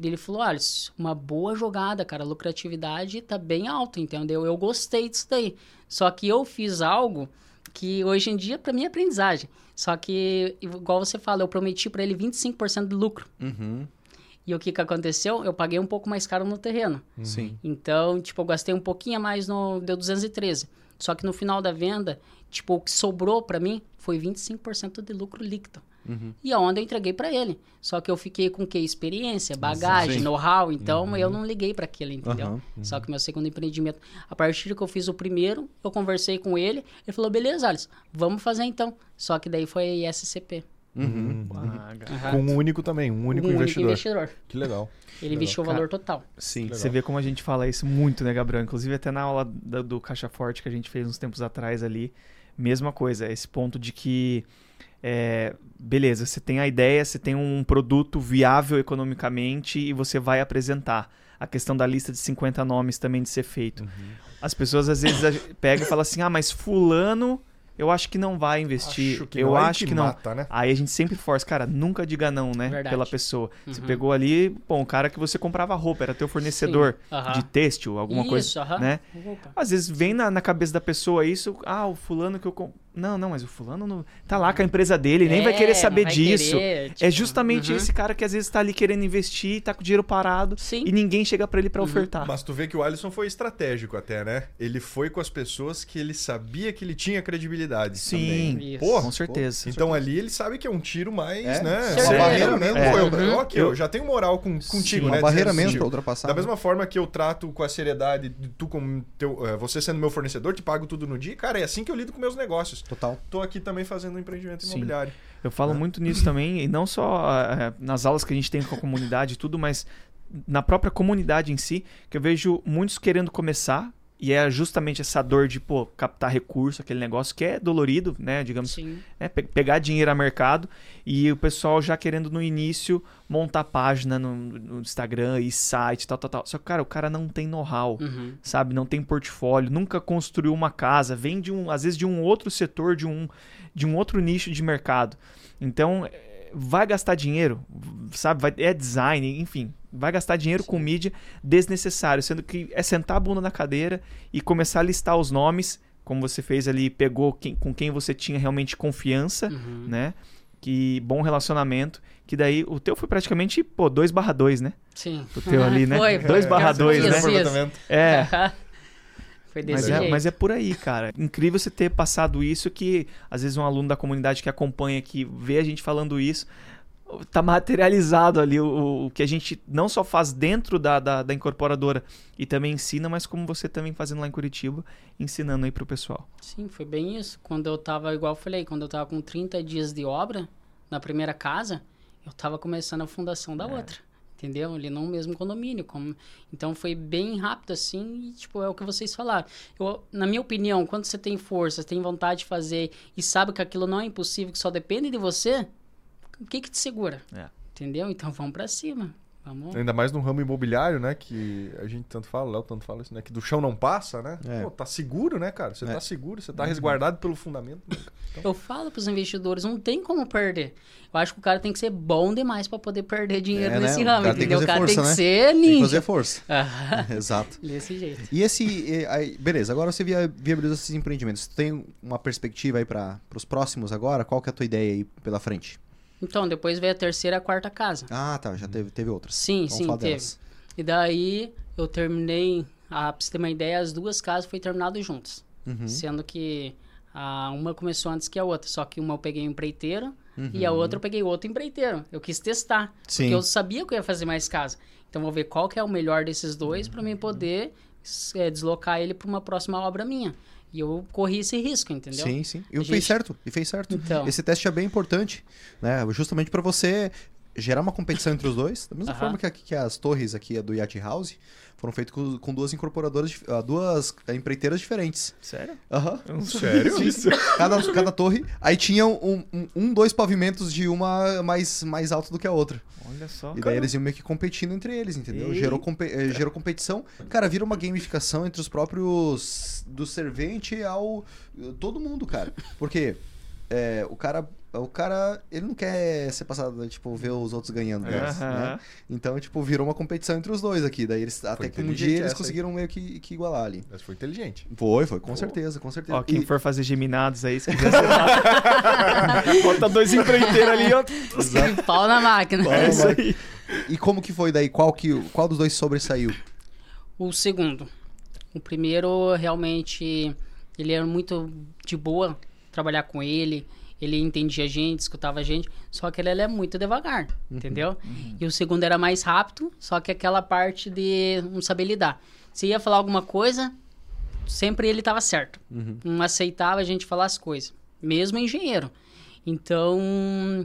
Speaker 2: Ele falou: olha, uma boa jogada, cara. A lucratividade tá bem alta, entendeu? Eu gostei disso daí. Só que eu fiz algo que hoje em dia, para mim, é aprendizagem. Só que, igual você fala, eu prometi para ele 25% de lucro.
Speaker 1: Uhum.
Speaker 2: E o que que aconteceu? Eu paguei um pouco mais caro no terreno.
Speaker 1: Uhum. Sim.
Speaker 2: Então, tipo, eu gastei um pouquinho a mais no... Deu 213. Só que no final da venda, tipo, o que sobrou para mim foi 25% de lucro líquido.
Speaker 1: Uhum.
Speaker 2: E aonde eu entreguei para ele. Só que eu fiquei com o quê? Experiência, bagagem, know-how. Então, uhum. eu não liguei para aquilo, entendeu? Uhum. Só que meu segundo empreendimento... A partir que eu fiz o primeiro, eu conversei com ele. Ele falou, beleza, Alisson, vamos fazer então. Só que daí foi SCP.
Speaker 3: Uhum. Uhum. Com um único também, um único, um investidor. único investidor. Que legal.
Speaker 2: Ele investiu o valor total.
Speaker 4: Sim, você vê como a gente fala isso muito, né, Gabriel? Inclusive até na aula do, do Caixa Forte que a gente fez uns tempos atrás ali, mesma coisa, esse ponto de que é, beleza, você tem a ideia, você tem um produto viável economicamente e você vai apresentar. A questão da lista de 50 nomes também de ser feito. Uhum. As pessoas às vezes pegam e falam assim: ah, mas fulano eu acho que não vai investir. Acho eu acho que, que não. Mata, né? Aí a gente sempre força, cara, nunca diga não, né? Verdade. Pela pessoa. Uhum. Você pegou ali, bom, o cara que você comprava roupa, era teu fornecedor uhum. de têxtil, alguma isso, coisa, uhum. né? Às vezes vem na, na, cabeça da pessoa isso, ah, o fulano que eu não, não, mas o fulano não... tá lá com a empresa dele, nem é, vai querer saber vai disso. Querer, tipo... É justamente uhum. esse cara que às vezes tá ali querendo investir, tá com o dinheiro parado Sim. e ninguém chega para ele para uhum. ofertar.
Speaker 3: Mas tu vê que o Alisson foi estratégico até, né? Ele foi com as pessoas que ele sabia que ele tinha credibilidade
Speaker 4: Sim, Pô, com certeza.
Speaker 3: Então
Speaker 4: certeza.
Speaker 3: ali ele sabe que é um tiro mais, é, né? Uma barreira mesmo. É. eu, eu, okay, eu, já tenho moral com, contigo, Sim, né?
Speaker 1: Uma barreira mesmo pra ultrapassar.
Speaker 3: Da mesma forma que eu trato com a seriedade, tu como teu, eh, você sendo meu fornecedor, te pago tudo no dia, cara, é assim que eu lido com meus negócios.
Speaker 1: Total.
Speaker 3: Tô aqui também fazendo um empreendimento imobiliário. Sim.
Speaker 4: Eu falo é. muito nisso também, e não só uh, nas aulas que a gente tem com a comunidade e tudo, mas na própria comunidade em si, que eu vejo muitos querendo começar, e é justamente essa dor de, pô, captar recurso, aquele negócio que é dolorido, né? Digamos, Sim. É, pe pegar dinheiro a mercado e o pessoal já querendo no início montar página no, no Instagram e site, tal, tal, tal. Só que, cara, o cara não tem know-how, uhum. sabe? Não tem portfólio, nunca construiu uma casa, vem de um, às vezes, de um outro setor, de um, de um outro nicho de mercado. Então, vai gastar dinheiro, sabe? Vai, é design, enfim. Vai gastar dinheiro Sim. com mídia desnecessário, sendo que é sentar a bunda na cadeira e começar a listar os nomes, como você fez ali, pegou quem, com quem você tinha realmente confiança, uhum. né? Que bom relacionamento, que daí o teu foi praticamente, pô, 2 barra 2, né?
Speaker 2: Sim.
Speaker 4: O teu ali, (laughs) né? 2 barra 2, né? É. (laughs)
Speaker 2: Foi desse
Speaker 4: mas
Speaker 2: jeito.
Speaker 4: É, mas é por aí, cara. Incrível você ter passado isso que, às vezes, um aluno da comunidade que acompanha, que vê a gente falando isso, tá materializado ali o, o que a gente não só faz dentro da, da, da, incorporadora e também ensina, mas como você também fazendo lá em Curitiba, ensinando aí pro pessoal.
Speaker 2: Sim, foi bem isso. Quando eu tava, igual eu falei, quando eu tava com 30 dias de obra na primeira casa, eu tava começando a fundação da é. outra entendeu? Ali no mesmo condomínio. Como... Então foi bem rápido assim, e, tipo, é o que vocês falaram. Eu, na minha opinião, quando você tem força, tem vontade de fazer e sabe que aquilo não é impossível, que só depende de você, o que que te segura? É. Entendeu? Então vamos para cima. Vamos...
Speaker 3: Ainda mais no ramo imobiliário, né? Que a gente tanto fala, Léo tanto fala isso, né? Que do chão não passa, né? É. Pô, tá seguro, né, cara? Você é. tá seguro, você tá uhum. resguardado pelo fundamento. Né?
Speaker 2: Então... Eu falo pros investidores, não tem como perder. Eu acho que o cara tem que ser bom demais para poder perder dinheiro é, nesse né? ramo, o entendeu? o cara força, tem que né? ser ninja. Tem que
Speaker 1: fazer força. (laughs) (laughs) Exato.
Speaker 2: Desse jeito.
Speaker 1: E esse... Aí, beleza, agora você via, viabiliza esses empreendimentos. Você tem uma perspectiva aí para os próximos agora? Qual que é a tua ideia aí pela frente?
Speaker 2: Então, depois veio a terceira e a quarta casa.
Speaker 1: Ah, tá. Já teve, teve outras.
Speaker 2: Sim, Vamos sim, teve. Delas. E daí eu terminei, ah, pra você ter uma ideia, as duas casas foi terminado juntas. Uhum. Sendo que a uma começou antes que a outra. Só que uma eu peguei um empreiteiro uhum. e a uhum. outra eu peguei outro empreiteiro. Eu quis testar. Sim. Porque eu sabia que eu ia fazer mais casa. Então vou ver qual que é o melhor desses dois para mim poder é, deslocar ele para uma próxima obra minha. E eu corri esse risco, entendeu?
Speaker 1: Sim, sim. E gente... fez certo, e fez certo. Então... Esse teste é bem importante, né? Justamente para você gerar uma competição entre os dois, da mesma uh -huh. forma que, que, as torres aqui do Yacht House foram feitas com, com, duas incorporadoras, uh, duas empreiteiras diferentes.
Speaker 4: Sério?
Speaker 1: Aham.
Speaker 3: Uh -huh. Sério?
Speaker 1: Isso. cada, cada torre. Aí tinha um, um, um, dois pavimentos de uma mais, mais alto do que a outra.
Speaker 4: Olha só.
Speaker 1: E daí cara. eles iam meio que competindo entre eles, entendeu? Gerou, eh, gerou competição. Cara, vira uma gamificação entre os próprios. do servente ao. todo mundo, cara. Porque é, o cara o cara, ele não quer ser passado, tipo, ver os outros ganhando deles, né? Então, tipo, virou uma competição entre os dois aqui. Daí eles, até que um dia eles conseguiram aí. meio que, que igualar ali.
Speaker 3: Mas foi inteligente.
Speaker 1: Foi, foi, com certeza, com certeza.
Speaker 4: Ó, quem e... for fazer geminados aí, se quiser ser (laughs) Bota dois empreiteiros ali, ó.
Speaker 2: Pau na máquina.
Speaker 1: É isso aí. E como que foi daí? Qual, que, qual dos dois sobressaiu?
Speaker 2: O segundo. O primeiro, realmente, ele era muito de boa trabalhar com ele ele entendia a gente, escutava a gente, só que ele, ele é muito devagar, uhum, entendeu? Uhum. E o segundo era mais rápido, só que aquela parte de não saber lidar. Se ia falar alguma coisa, sempre ele estava certo. Uhum. Não aceitava a gente falar as coisas, mesmo engenheiro. Então,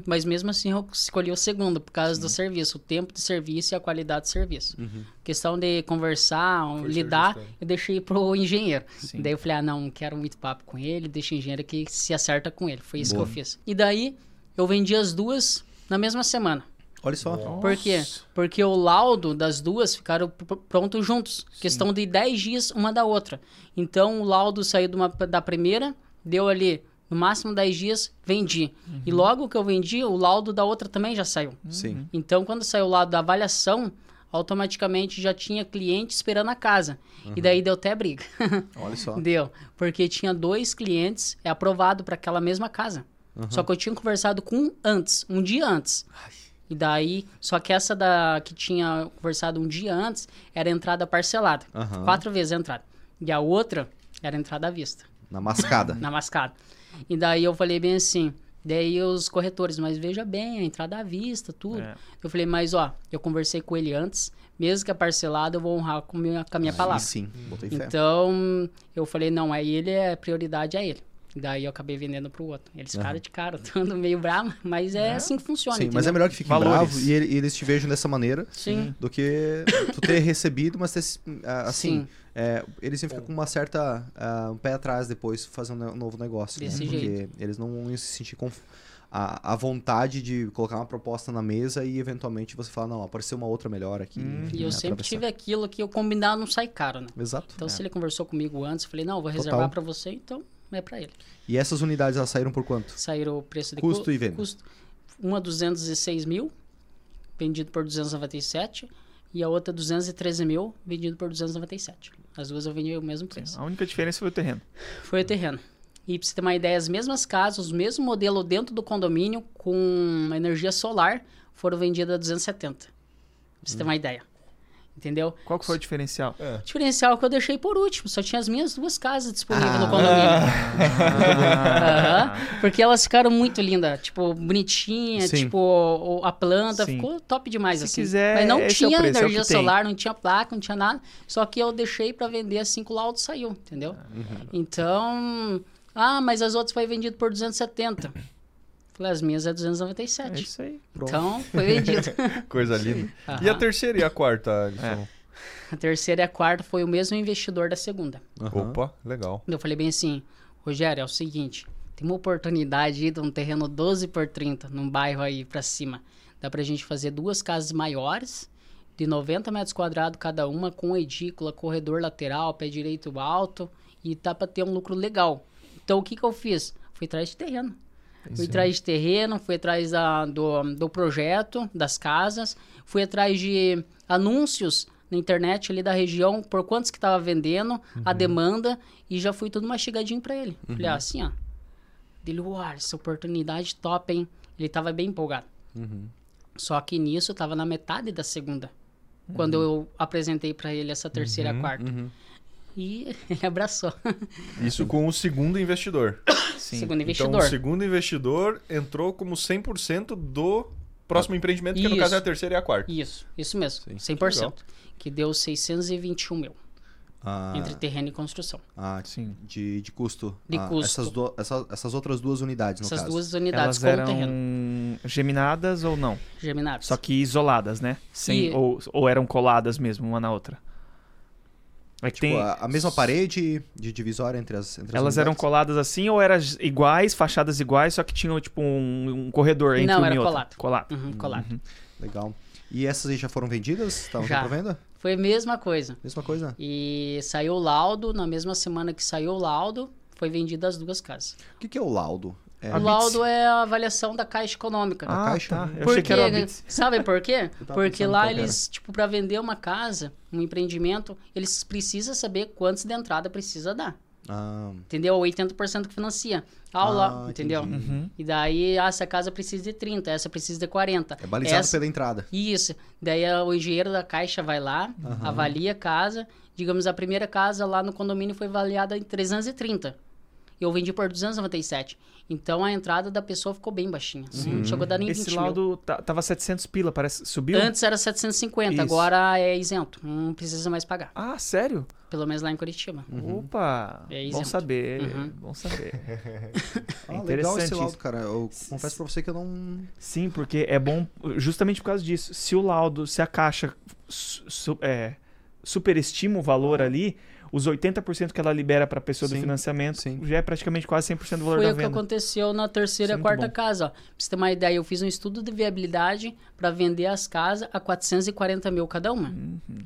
Speaker 2: mas mesmo assim eu escolhi o segundo por causa Sim. do serviço, o tempo de serviço e a qualidade de serviço. Uhum. Questão de conversar, Foi lidar, eu deixei pro engenheiro. Sim. Daí eu falei, ah, não, não quero muito papo com ele, deixa o engenheiro que se acerta com ele. Foi isso Boa. que eu fiz. E daí eu vendi as duas na mesma semana.
Speaker 1: Olha só.
Speaker 2: Nossa. Por quê? Porque o laudo das duas ficaram prontos juntos. Sim. Questão de 10 dias uma da outra. Então o laudo saiu uma, da primeira, deu ali No máximo 10 dias, vendi. Uhum. E logo que eu vendi, o laudo da outra também já saiu.
Speaker 1: Sim.
Speaker 2: Então, quando saiu o laudo da avaliação, automaticamente já tinha cliente esperando a casa. Uhum. E daí deu até briga. (laughs)
Speaker 1: Olha só.
Speaker 2: deu. Porque tinha dois clientes é aprovado para aquela mesma casa. Uhum. Só que eu tinha conversado com um antes, um dia antes. Ai. E daí, só que essa da que tinha conversado um dia antes era entrada parcelada. Uhum. Quatro vezes a entrada. E a outra era entrada à vista.
Speaker 1: Na mascada. (laughs)
Speaker 2: Na mascada. E daí eu falei bem assim, daí os corretores, mas veja bem, a entrada à vista, tudo. É. Eu falei, mas ó, eu conversei com ele antes, mesmo que é parcelado, eu vou honrar com, minha, com a minha palavra.
Speaker 1: Sim,
Speaker 2: botei fé. Então, eu falei, não, aí ele é prioridade a ele. Daí eu acabei vendendo pro outro. Eles ficaram uhum. de cara, (laughs) todo meio bravo, mas é, é, assim que funciona.
Speaker 1: Sim, mas é melhor que fiquem bravos e, e, eles te vejam dessa maneira
Speaker 2: Sim.
Speaker 1: do que tu ter recebido, mas ter, assim, é, eles iam ficar com uma certa. Uh, um pé atrás depois fazer um novo negócio.
Speaker 2: Desse
Speaker 1: né?
Speaker 2: jeito.
Speaker 1: Porque eles não iam se sentir com a, a vontade de colocar uma proposta na mesa e eventualmente você falar, não, apareceu uma outra melhor aqui.
Speaker 2: Hum, e eu sempre tive aquilo que eu combinar não sai caro, né?
Speaker 1: Exato.
Speaker 2: Então, é. se ele conversou comigo antes, eu falei, não, vou reservar para você, então é para ele.
Speaker 1: E essas unidades elas saíram por quanto?
Speaker 2: Saíram o preço de
Speaker 1: custo cu e venda. Custo.
Speaker 2: Uma 206 mil, vendido por 297, e a outra 213 mil, vendido por 297. As duas eu vendi o mesmo preço.
Speaker 4: Sim, a única diferença foi o terreno.
Speaker 2: Foi o terreno. E para você ter uma ideia, as mesmas casas, o mesmo modelo dentro do condomínio, com energia solar, foram vendidas a 270. Pra você hum. ter uma ideia. Entendeu?
Speaker 4: Qual que foi o diferencial?
Speaker 2: É. O diferencial que eu deixei por último. Só tinha as minhas duas casas disponíveis ah. no condomínio. Ah. uhum. Porque elas ficaram muito lindas. Tipo, bonitinha. Sim. Tipo, a planta. Sim. Ficou top demais,
Speaker 4: Se
Speaker 2: assim.
Speaker 4: Quiser,
Speaker 2: Mas não tinha
Speaker 4: é preço,
Speaker 2: energia
Speaker 4: é
Speaker 2: solar, não tinha placa, não tinha nada. Só que eu deixei para vender assim que o laudo saiu, entendeu? Uhum. Então... Ah, mas as outras foi vendido por 270. As minhas é 297.
Speaker 4: É isso aí.
Speaker 2: Pronto. Então, foi vendido. (laughs)
Speaker 3: Coisa linda. Uhum. E a terceira e a quarta, Alisson? É.
Speaker 2: A terceira e a quarta foi o mesmo investidor da segunda.
Speaker 3: Uhum. Opa, legal.
Speaker 2: Eu falei bem assim, Rogério, é o seguinte, tem uma oportunidade aí de um terreno 12 por 30, num bairro aí pra cima. Dá pra gente fazer duas casas maiores, de 90 metros quadrados cada uma, com edícula, corredor lateral, pé direito alto, e dá pra ter um lucro legal. Então, o que que eu fiz? Fui atrás de terreno. Fui atrás de terreno, fui atrás da, do, do projeto, das casas, fui atrás de anúncios na internet ali da região, por quantos que estava vendendo, uhum. a demanda, e já fui tudo mastigadinho para ele. Uhum. Falei, ah, assim, ó. Dele, uau, essa oportunidade top, hein? Ele tava bem empolgado. Uhum. Só que nisso tava na metade da segunda. Quando uhum. eu apresentei para ele essa terceira uhum. quarta. E (laughs) ele abraçou.
Speaker 3: Isso com o segundo investidor.
Speaker 2: Sim. (coughs) Segundo investidor.
Speaker 3: Então, o segundo investidor entrou como 100% do próximo empreendimento, que isso. no caso é a terceira e a quarta.
Speaker 2: Isso, isso mesmo. Sim. 100%. Legal. Que deu 621 mil. Ah, entre terreno e construção.
Speaker 1: Ah, sim. De, de custo.
Speaker 2: De
Speaker 1: ah,
Speaker 2: custo.
Speaker 1: Essas, do, essa, essas outras duas unidades, no
Speaker 2: essas
Speaker 1: caso.
Speaker 2: duas unidades
Speaker 4: Elas
Speaker 2: com
Speaker 4: eram
Speaker 2: terreno.
Speaker 4: geminadas ou não?
Speaker 2: Geminadas.
Speaker 4: Só que isoladas, né? Sem, e... ou, ou eram coladas mesmo, uma na outra?
Speaker 1: É que tipo, tem... a, mesma parede de divisória entre as entre
Speaker 4: Elas
Speaker 1: as
Speaker 4: eram coladas assim ou eram iguais, fachadas iguais, só que tinham tipo um, um corredor entre
Speaker 2: Não,
Speaker 4: uma
Speaker 2: era
Speaker 4: e
Speaker 2: colado.
Speaker 4: Colado.
Speaker 2: Uhum, colado. Uhum.
Speaker 1: Legal. E essas aí já foram vendidas? Estavam já para venda?
Speaker 2: Foi a mesma coisa.
Speaker 1: Mesma coisa.
Speaker 2: E saiu o laudo, na mesma semana que saiu o laudo, foi vendida as duas casas.
Speaker 1: O que, que é o laudo? É,
Speaker 2: o laudo é a avaliação da caixa econômica.
Speaker 1: Ah,
Speaker 2: da
Speaker 1: caixa?
Speaker 4: Tá. Eu Por achei que era
Speaker 2: Sabe por quê? Porque lá eles, tipo, para vender uma casa, um empreendimento, eles precisam saber quantos de entrada precisa dar.
Speaker 1: Ah.
Speaker 2: Entendeu? 80% que financia. Ah, ah entendeu? Uhum. E daí, ah, essa casa precisa de 30, essa precisa de 40.
Speaker 1: É balizado essa... pela entrada.
Speaker 2: Isso. Daí o engenheiro da caixa vai lá, uhum. avalia a casa. Digamos, a primeira casa lá no condomínio foi avaliada em 330. Eu vendi por 297. Então a entrada da pessoa ficou bem baixinha. Assim, Não chegou a dar nem
Speaker 4: Esse
Speaker 2: 20
Speaker 4: laudo tava 700 pila, parece. Subiu?
Speaker 2: Antes era 750, Isso. agora é isento. Não precisa mais pagar.
Speaker 4: Ah, sério?
Speaker 2: Pelo menos lá em Curitiba.
Speaker 4: Uhum. Opa! É bom saber. Uhum. Bom saber. (laughs)
Speaker 1: ah, legal esse laudo, cara. Eu confesso pra você que eu não.
Speaker 4: Sim, porque é bom justamente por causa disso. Se o laudo, se a caixa su, é, superestima o valor ali os 80% que ela libera para a pessoa sim, do financiamento sim. já é praticamente quase 100% do valor
Speaker 2: Foi
Speaker 4: da
Speaker 2: venda.
Speaker 4: Foi
Speaker 2: o que aconteceu na terceira e quarta bom. casa. Ó. Pra você ter uma ideia, eu fiz um estudo de viabilidade para vender as casas a 440 mil cada uma. Uhum.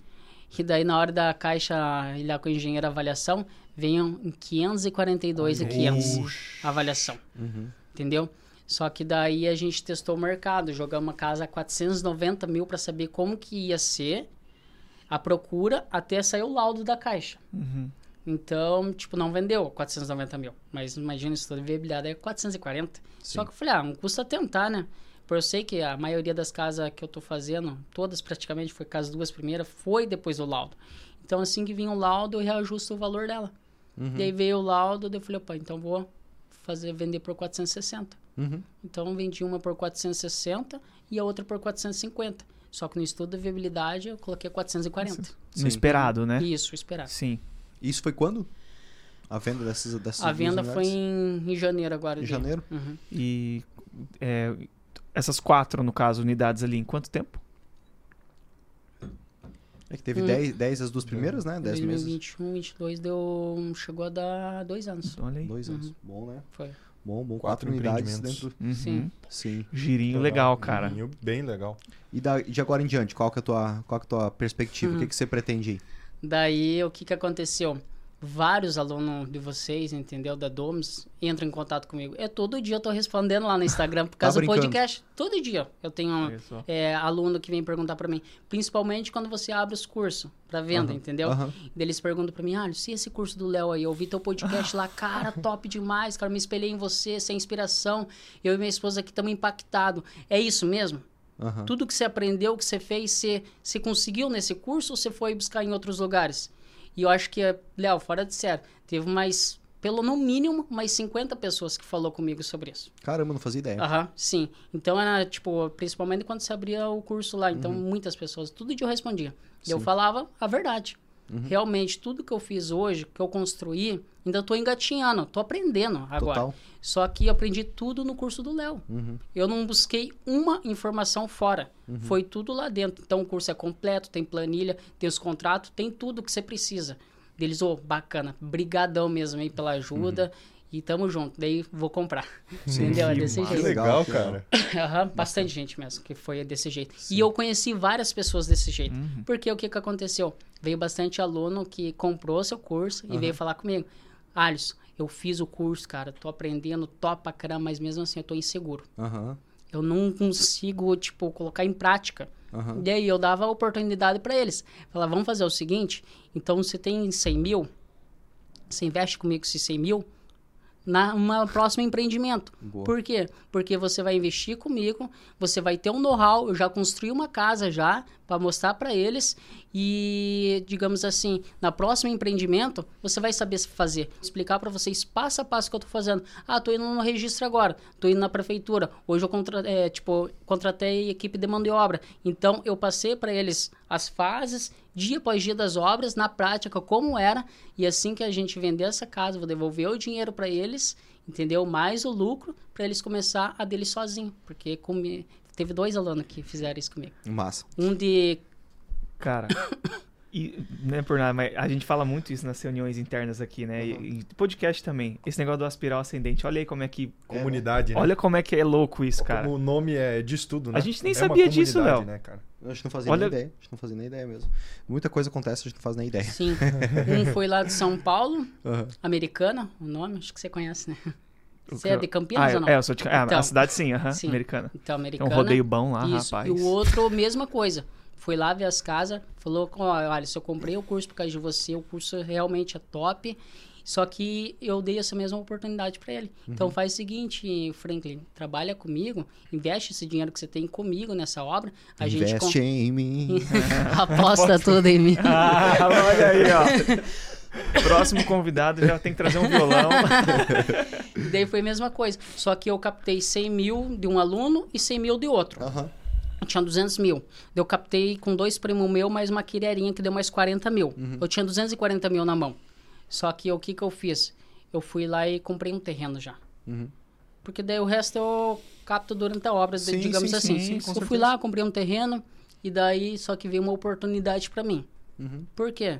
Speaker 2: E daí, na hora da caixa, ir lá com o engenheiro avaliação, venham em 542 e 500 avaliação. Uhum. Entendeu? Só que daí a gente testou o mercado, jogamos uma casa a 490 mil para saber como que ia ser a procura até sair o laudo da caixa. Uhum. Então, tipo, não vendeu 490 mil. Mas imagina, isso tudo viabilidade é 440. Sim. Só que eu falei, ah, não custa tentar, né? Porque eu sei que a maioria das casas que eu tô fazendo, todas praticamente, foi casas duas primeiras, foi depois do laudo. Então, assim que vinha o laudo, eu reajusto o valor dela. Uhum. Daí veio o laudo, daí eu falei, opa, então vou fazer vender por 460. Uhum. Então, vendi uma por 460 e a outra por 450. Só que no estudo de viabilidade eu coloquei 440.
Speaker 4: No esperado, né?
Speaker 2: Isso, esperado.
Speaker 4: Sim.
Speaker 1: Isso foi quando? A venda dessas, dessas
Speaker 2: A venda foi em, em, janeiro agora.
Speaker 1: Em janeiro?
Speaker 4: Uhum. E é, essas quatro, no caso, unidades ali, em quanto tempo?
Speaker 1: É que teve 10 hum. as duas primeiras, né? 10
Speaker 2: meses. 2021, 22 deu, chegou a dar dois anos.
Speaker 1: Olha aí. Dois anos. Uhum. Bom, né?
Speaker 2: Foi.
Speaker 1: Bom, bom. Quatro, quatro unidades dentro.
Speaker 4: Uhum.
Speaker 2: Sim.
Speaker 1: Sim.
Speaker 4: Girinho legal, cara.
Speaker 3: Girinho bem legal.
Speaker 1: E da, de agora em diante, qual que é a tua, qual que é a tua perspectiva? Uhum. O que, que você pretende ir?
Speaker 2: Daí, o que que aconteceu? Vários alunos de vocês, entendeu? Da Domes, entram em contato comigo. É todo dia eu tô respondendo lá no Instagram por causa tá do podcast. Todo dia eu tenho é, aluno que vem perguntar para mim, principalmente quando você abre os cursos para venda, uhum. entendeu? Uhum. Eles perguntam para mim, ah, se esse curso do Léo aí, eu vi teu podcast lá, cara, (laughs) top demais, cara, me espelhei em você, sem inspiração. Eu e minha esposa aqui estamos impactados. É isso mesmo? Uhum. Tudo que você aprendeu, que você fez, você, você conseguiu nesse curso ou você foi buscar em outros lugares? E eu acho que, Léo, fora de sério, teve mais, pelo no mínimo, mais 50 pessoas que falou comigo sobre isso.
Speaker 1: Caramba, não fazia ideia.
Speaker 2: Aham, sim. Então era, tipo, principalmente quando se abria o curso lá. Então, uhum. muitas pessoas, tudo dia eu respondia. E eu falava a verdade. Uhum. Realmente, tudo que eu fiz hoje, que eu construí, ainda estou engatinhando, estou aprendendo agora. Total. Só que eu aprendi tudo no curso do Léo. Uhum. Eu não busquei uma informação fora. Uhum. Foi tudo lá dentro. Então, o curso é completo, tem planilha, tem os contratos, tem tudo que você precisa. Deles, ô, oh, bacana, brigadão mesmo aí pela ajuda. Uhum. E tamo junto. Daí vou comprar. Sim, Entendeu? É desse jeito.
Speaker 3: legal, cara.
Speaker 2: uhum, bastante gente mesmo que foi desse jeito. Sim. E eu conheci várias pessoas desse jeito. Uhum. Porque o que, que aconteceu? Veio bastante aluno que comprou seu curso uhum. e veio falar comigo. Alisson, eu fiz o curso, cara. Tô aprendendo, topa caramba, mas mesmo assim eu tô inseguro. Eu não consigo, tipo, colocar em prática. E aí eu dava a oportunidade para eles. Falava, vamos fazer o seguinte. Então, você tem 100 mil, você investe comigo esses 100 mil na uma próximo empreendimento. Boa. Por quê? Porque você vai investir comigo, você vai ter um know-how, eu já construí uma casa já para mostrar para eles e, digamos assim, na próximo empreendimento, você vai saber fazer. Explicar para vocês passo a passo o que eu tô fazendo. Ah, tô indo no registro agora, tô indo na prefeitura. Hoje eu contra, é, tipo, contratei equipe de mão de obra. Então, eu passei para eles as fases, dia após dia das obras, na prática, como era. E assim que a gente vender essa casa, vou devolver o dinheiro para eles, entendeu? Mais o lucro, para eles começar a dele sozinho. Porque comi... teve dois alunos que fizeram isso comigo.
Speaker 1: Massa.
Speaker 2: Um de
Speaker 4: Cara, (coughs) e não é por nada, mas a gente fala muito isso nas reuniões internas aqui, né? Uhum. E, e, podcast também. Esse negócio do aspiral ascendente. Olha aí como é que.
Speaker 3: Comunidade,
Speaker 4: é, né? Olha como é que é louco isso, cara.
Speaker 3: O nome é de estudo, né?
Speaker 4: A gente nem é sabia disso, Léo. Né,
Speaker 1: cara? A gente não fazia Olha... nem ideia. A gente não fazia nem ideia mesmo. Muita coisa acontece, a gente não faz nem ideia.
Speaker 2: Sim. um foi lá de São Paulo, uhum. Americana, o nome, acho que você conhece, né? Você é de Campinas
Speaker 4: ah,
Speaker 2: ou não?
Speaker 4: É, eu sou de... então, a cidade sim, uh -huh, sim, americana.
Speaker 2: Então, americana.
Speaker 4: É um rodeio bom lá, isso. rapaz.
Speaker 2: E o outro, mesma coisa. Foi lá ver as casas, falou: olha, se eu comprei o curso por causa de você, o curso realmente é top. Só que eu dei essa mesma oportunidade para ele. Então, uhum. Então faz o seguinte, Franklin, trabalha comigo, investe esse dinheiro que você tem comigo nessa obra. A
Speaker 1: investe
Speaker 2: gente
Speaker 1: em mim. (laughs)
Speaker 2: Aposta tudo em mim.
Speaker 4: Ah, olha aí, ó. (laughs) Próximo convidado já tem que trazer um violão.
Speaker 2: e daí foi a mesma coisa. Só que eu captei 100 mil de um aluno e 100 mil de outro. Uhum eu tinha 200 mil. Eu captei com dois primos meu mais uma quirerinha que deu mais 40 mil. Uhum. Eu tinha 240 mil na mão. Só que o que, que eu fiz? Eu fui lá e comprei um terreno já. Uhum. Porque daí o resto eu capto durante a obra, sim, digamos sim, assim. Sim, eu certeza. fui lá, comprei um terreno e daí só que veio uma oportunidade para mim. Uhum. Por quê?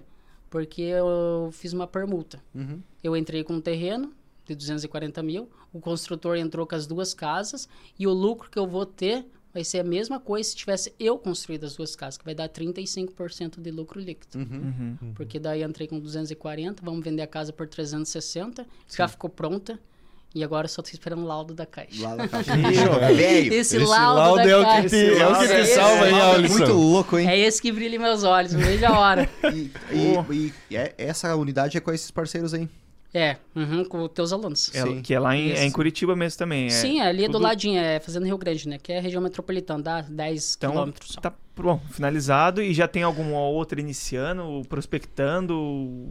Speaker 2: Porque eu fiz uma permuta. Uhum. Eu entrei com um terreno de 240 mil, o construtor entrou com as duas casas e o lucro que eu vou ter vai ser a mesma coisa se tivesse eu construído as duas casas, que vai dar 35% de lucro líquido. Uhum. Uhum. Porque daí entrei com 240, vamos vender a casa por 360, Sim. já ficou pronta. E agora só tô esperando o laudo da caixa. Laudo da (laughs) caixa.
Speaker 1: Velho.
Speaker 2: Esse, esse laudo, laudo é o que
Speaker 3: te, é o que te salva, hein, Alisson?
Speaker 1: Muito louco, hein?
Speaker 2: É esse que brilha em meus olhos, vejo a hora.
Speaker 1: e, e, e, e, é, essa unidade é com esses parceiros aí?
Speaker 2: É, uhum, com os teus alunos.
Speaker 4: É, que é lá em, é em Curitiba mesmo também. É
Speaker 2: Sim, é ali tudo... do ladinho, é fazendo Rio Grande, né? Que é a região metropolitana, dá 10 então, quilômetros só.
Speaker 4: Tá bom, finalizado e já tem alguma outra iniciando, prospectando?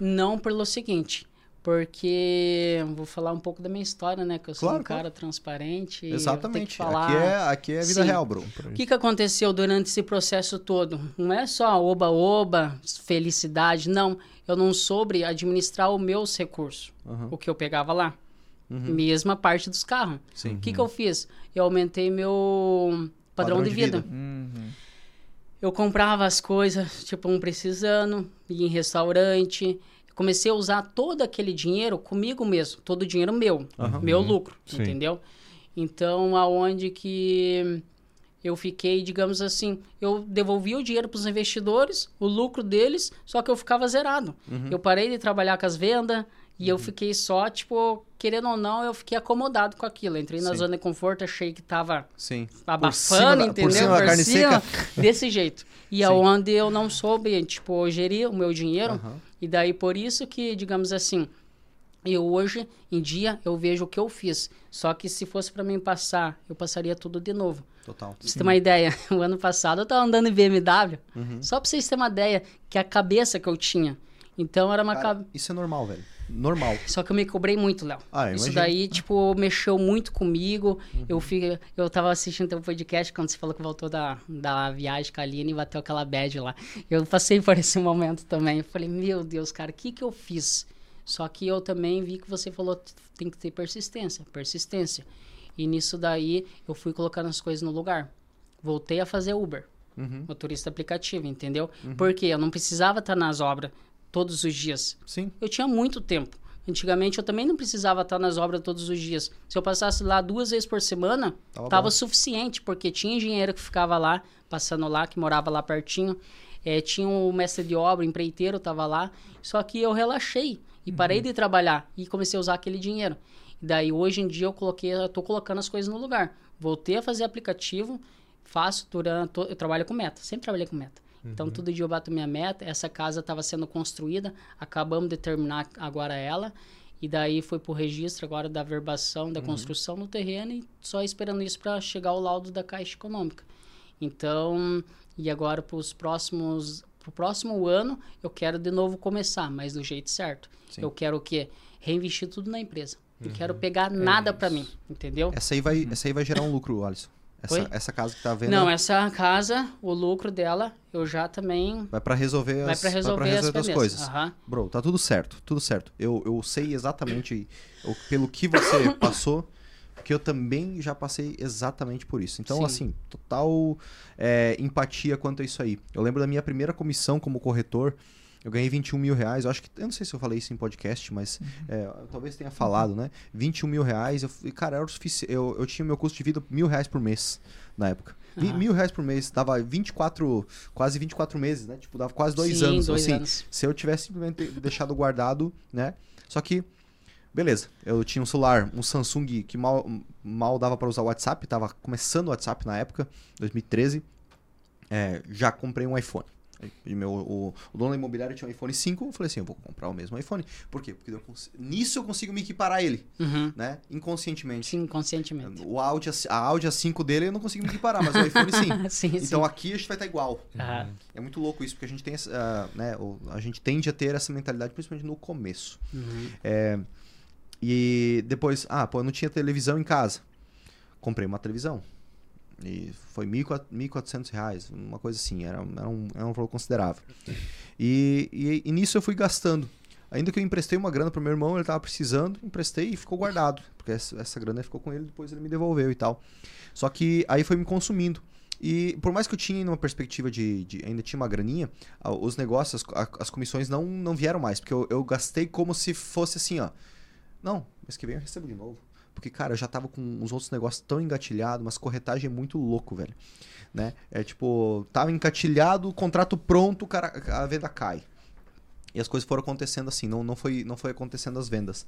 Speaker 2: Não, pelo seguinte, porque vou falar um pouco da minha história, né? Que eu sou claro, um cara claro. transparente.
Speaker 1: Exatamente.
Speaker 2: Falar...
Speaker 1: Aqui, é, aqui é vida Sim. real, bro.
Speaker 2: O que, que aconteceu durante esse processo todo? Não é só oba-oba, felicidade, não. Eu não soube administrar os meus recursos, uhum. o que eu pegava lá. Uhum. Mesma parte dos carros. O que, uhum. que eu fiz? Eu aumentei meu padrão, padrão de, de, vida. vida. Uhum. Eu comprava as coisas, tipo, um precisando, ia em restaurante, comecei a usar todo aquele dinheiro comigo mesmo, todo o dinheiro meu, uhum. meu lucro, Sim. entendeu? Então, aonde que eu fiquei, digamos assim, eu devolvi o dinheiro para os investidores, o lucro deles, só que eu ficava zerado. Uhum. Eu parei de trabalhar com as vendas e uhum. eu fiquei só, tipo, querendo ou não, eu fiquei acomodado com aquilo. Entrei na Sim. zona de conforto, achei que tava
Speaker 1: Sim.
Speaker 2: abafando, entendeu? Por
Speaker 1: cima carne cima, seca. (laughs)
Speaker 2: Desse jeito. E Sim. aonde eu não soube, tipo, gerir o meu dinheiro. Uhum. E daí por isso que, digamos assim, eu hoje em dia eu vejo o que eu fiz. Só que se fosse para mim passar, eu passaria tudo de novo.
Speaker 1: Total.
Speaker 2: Pra você ter uma ideia, (laughs) o ano passado eu tava andando em BMW. Uhum. Só pra vocês terem uma ideia que a cabeça que eu tinha. Então era uma
Speaker 1: Cara, Isso é normal, velho. Normal.
Speaker 2: Só que eu me cobrei muito, Léo. Ah, Isso daí, tipo, mexeu muito comigo. Uhum. Eu fui, eu tava assistindo teu podcast quando você falou que voltou da, da viagem com a Aline e bateu aquela bad lá. Eu passei por esse momento também. Eu falei, meu Deus, cara, o que que eu fiz? Só que eu também vi que você falou tem que ter persistência, persistência. E nisso daí eu fui colocando as coisas no lugar. Voltei a fazer Uber, uhum. motorista aplicativo, entendeu? Uhum. Porque eu não precisava estar nas obras todos os dias.
Speaker 1: Sim.
Speaker 2: Eu tinha muito tempo. Antigamente eu também não precisava estar nas obras todos os dias. Se eu passasse lá duas vezes por semana, tava, tava suficiente, porque tinha engenheiro que ficava lá, passando lá, que morava lá pertinho. É, tinha o um mestre de obra, empreiteiro, tava lá. Só que eu relaxei e uhum. parei de trabalhar e comecei a usar aquele dinheiro. E daí hoje em dia eu coloquei, eu tô colocando as coisas no lugar. Voltei a fazer aplicativo, faço durante, eu trabalho com meta, sempre trabalhei com meta. Então, uhum. todo dia eu bato minha meta. Essa casa estava sendo construída, acabamos de terminar agora ela. E daí foi para o registro agora da verbação, da uhum. construção no terreno e só esperando isso para chegar o laudo da Caixa Econômica. Então, e agora para os próximos, pro próximo ano, eu quero de novo começar, mas do jeito certo. Sim. Eu quero o quê? Reinvestir tudo na empresa. Não uhum. quero pegar é nada para mim, entendeu?
Speaker 1: Essa aí vai, essa aí vai gerar um lucro, Alisson. Essa, essa casa que tá vendo.
Speaker 2: Não, essa casa, o lucro dela, eu já também.
Speaker 1: Vai para resolver as, vai
Speaker 2: pra resolver, vai
Speaker 1: resolver
Speaker 2: as,
Speaker 1: as coisas. Uhum. Bro, tá tudo certo, tudo certo. Eu, eu sei exatamente eu, pelo que você (coughs) passou, que eu também já passei exatamente por isso. Então, Sim. assim, total é, empatia quanto a isso aí. Eu lembro da minha primeira comissão como corretor. Eu ganhei 21 mil reais. Eu acho que. Eu não sei se eu falei isso em podcast, mas uhum. é, talvez tenha falado, né? 21 mil reais. Eu, cara, era o suficiente. Eu, eu tinha meu custo de vida mil reais por mês na época. Uhum. Mil reais por mês, dava 24, quase 24 meses, né? Tipo, dava quase dois
Speaker 2: Sim,
Speaker 1: anos.
Speaker 2: Dois
Speaker 1: assim,
Speaker 2: anos.
Speaker 1: Se eu tivesse simplesmente deixado guardado, né? Só que, beleza, eu tinha um celular, um Samsung que mal, mal dava para usar o WhatsApp, tava começando o WhatsApp na época, 2013. É, já comprei um iPhone. E meu, o, o, dono da imobiliária tinha um iPhone 5, eu falei assim, eu vou comprar o mesmo iPhone. Por quê? Porque eu nisso eu consigo me equiparar a ele, uhum. né? Inconscientemente.
Speaker 2: Sim, inconscientemente.
Speaker 1: O Audi, a Audi A5 dele eu não consigo me equiparar, mas o iPhone sim. (laughs)
Speaker 2: sim
Speaker 1: então
Speaker 2: sim.
Speaker 1: aqui a gente vai estar igual. Uhum. É muito louco isso, porque a gente tem, uh, né, a gente tende a ter essa mentalidade, principalmente no começo. Uhum. É, e depois, ah, pô, eu não tinha televisão em casa. Comprei uma televisão. E foi R$ 1.400, uma coisa assim, era, era, um, era um valor considerável. E, e, e, nisso eu fui gastando. Ainda que eu emprestei uma grana para meu irmão, ele estava precisando, emprestei e ficou guardado. Porque essa, essa grana ficou com ele, depois ele me devolveu e tal. Só que aí foi me consumindo. E por mais que eu tinha uma perspectiva de, de ainda tinha uma graninha, os negócios, as, as comissões não, não vieram mais. Porque eu, eu gastei como se fosse assim, ó. Não, mês que vem eu recebo de novo Porque, cara, eu já tava com uns outros negócios tão engatilhados, mas corretagem é muito louco, velho. Né? É tipo, tava engatilhado, contrato pronto, cara, a venda cai. E as coisas foram acontecendo assim, não, não, foi, não foi acontecendo as vendas.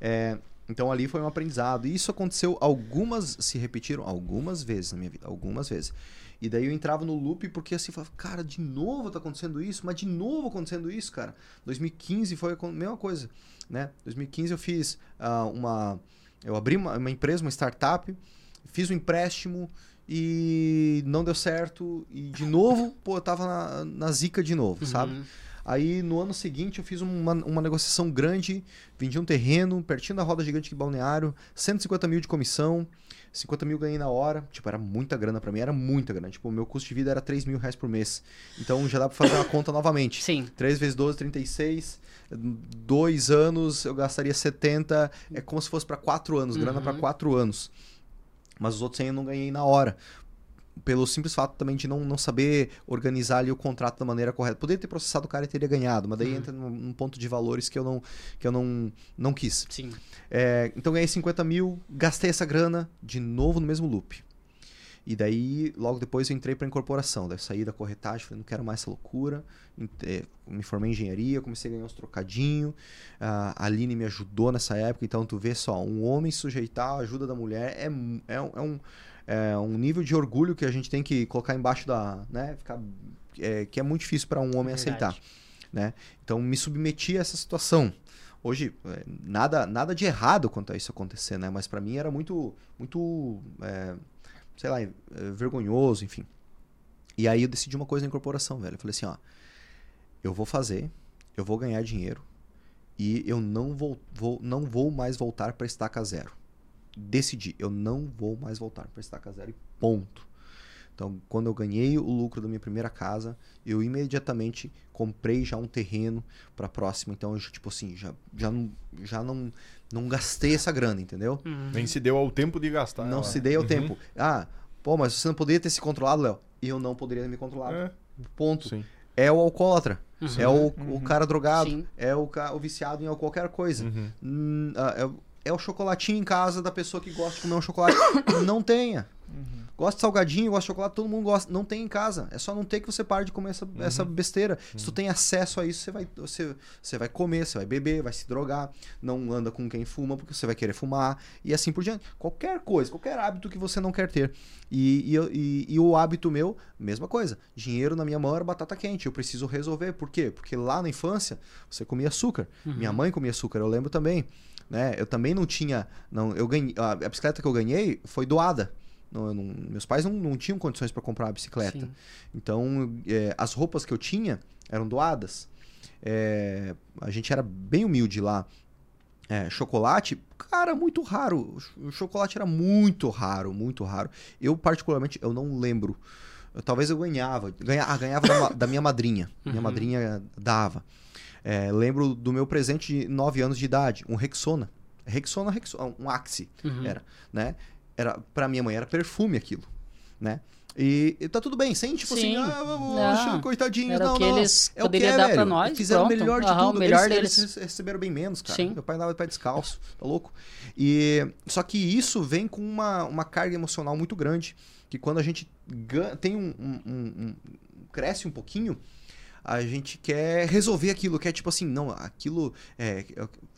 Speaker 1: É, então ali foi um aprendizado. E isso aconteceu algumas, se repetiram algumas vezes na minha vida, algumas vezes. E daí eu entrava no loop porque assim, falava, cara, de novo tá acontecendo isso, mas de novo acontecendo isso, cara. 2015 foi a mesma coisa, né? 2015 eu fiz uh, uma. Eu abri uma, uma empresa, uma startup, fiz um empréstimo e não deu certo. E de novo, pô, eu tava na, na zica de novo, uhum. sabe? Aí no ano seguinte eu fiz uma, uma negociação grande, vendi um terreno pertinho da roda gigante de balneário, 150 mil de comissão, 50 mil ganhei na hora. Tipo, era muita grana para mim, era muita grana. Tipo, o meu custo de vida era 3 mil reais por mês. Então já dá pra fazer uma conta novamente.
Speaker 2: Sim.
Speaker 1: 3 vezes 12, 36. Dois anos eu gastaria 70. É como se fosse para 4 anos, grana uhum. para 4 anos. Mas os outros 100 eu não ganhei na hora pelo simples fato também de não, não saber organizar ali o contrato da maneira correta. Poderia ter processado o cara e teria ganhado, mas daí hum. entra num, num, ponto de valores que eu não, que eu não, não quis.
Speaker 2: Sim.
Speaker 1: É, então ganhei 50 mil, gastei essa grana de novo no mesmo loop. E daí, logo depois, eu entrei para incorporação. Daí saí da corretagem, falei, não quero mais essa loucura. É, me formei em engenharia, comecei a ganhar uns trocadinhos. A Aline me ajudou nessa época. Então, tu vê só, um homem sujeitar a ajuda da mulher é, é, é um é um nível de orgulho que a gente tem que colocar embaixo da. Né, ficar, é, que é muito difícil para um homem Verdade. aceitar. Né? Então me submeti a essa situação. Hoje, é, nada, nada de errado quanto a isso acontecer, né? Mas para mim era muito, muito, é, sei lá, é, vergonhoso, enfim. E aí eu decidi uma coisa na incorporação, velho. Eu falei assim, ó, eu vou fazer, eu vou ganhar dinheiro e eu não vou, vou não vou mais voltar para estaca zero decidi, eu não vou mais voltar para estaca zero e ponto. Então, quando eu ganhei o lucro da minha primeira casa, eu imediatamente comprei já um terreno para próxima. Então, eu, tipo assim, já, já, não, já não, não gastei essa grana, entendeu?
Speaker 3: Uhum. Nem se deu ao tempo de gastar.
Speaker 1: Não ela. se deu ao uhum. tempo. Ah, pô, mas você não poderia ter se controlado, Léo? Eu não poderia ter me controlado. É. Ponto. Sim. É o alcoólatra. Uhum. É o, uhum. o cara drogado. Sim. É o, o viciado em qualquer coisa. Uhum. Hum, ah, é, é o chocolatinho em casa da pessoa que gosta de comer um chocolate. (coughs) não tenha. Uhum. Gosta de salgadinho, gosta de chocolate, todo mundo gosta. Não tem em casa. É só não ter que você pare de comer essa, uhum. essa besteira. Uhum. Se tu tem acesso a isso, você vai, você, você vai comer, você vai beber, vai se drogar. Não anda com quem fuma, porque você vai querer fumar. E assim por diante. Qualquer coisa, qualquer hábito que você não quer ter. E, e, e, e o hábito meu, mesma coisa. Dinheiro na minha mão era batata quente. Eu preciso resolver. Por quê? Porque lá na infância, você comia açúcar. Uhum. Minha mãe comia açúcar, eu lembro também. Né? Eu também não tinha. Não, eu ganhei, a, a bicicleta que eu ganhei foi doada. Não, não, meus pais não, não tinham condições para comprar uma bicicleta. Sim. Então, é, as roupas que eu tinha eram doadas. É, a gente era bem humilde lá. É, chocolate, cara, muito raro. O chocolate era muito raro, muito raro. Eu, particularmente, eu não lembro. Eu, talvez eu ganhava. Ganha, ah, ganhava da, da, minha madrinha. Minha uhum. madrinha dava. É, lembro do meu presente de 9 anos de idade, um Rexona. Rexona, Rexona um Axi uhum. era, né? Era para minha mãe era perfume aquilo, né? E, e tá tudo bem, sem tipo assim, Sim. assim, ah, oh, coitadinho,
Speaker 2: Era
Speaker 1: não,
Speaker 2: o que não. eles é poderiam dar velho. pra nós.
Speaker 1: Fizeram o melhor de
Speaker 2: Aham,
Speaker 1: tudo.
Speaker 2: melhor
Speaker 1: eles,
Speaker 2: deles.
Speaker 1: eles receberam bem menos, cara. Sim. Meu pai andava de pé descalço, tá louco? E só que isso vem com uma, uma carga emocional muito grande, que quando a gente tem um, um, um, um cresce um pouquinho, a gente quer resolver aquilo, quer tipo assim, não, aquilo é,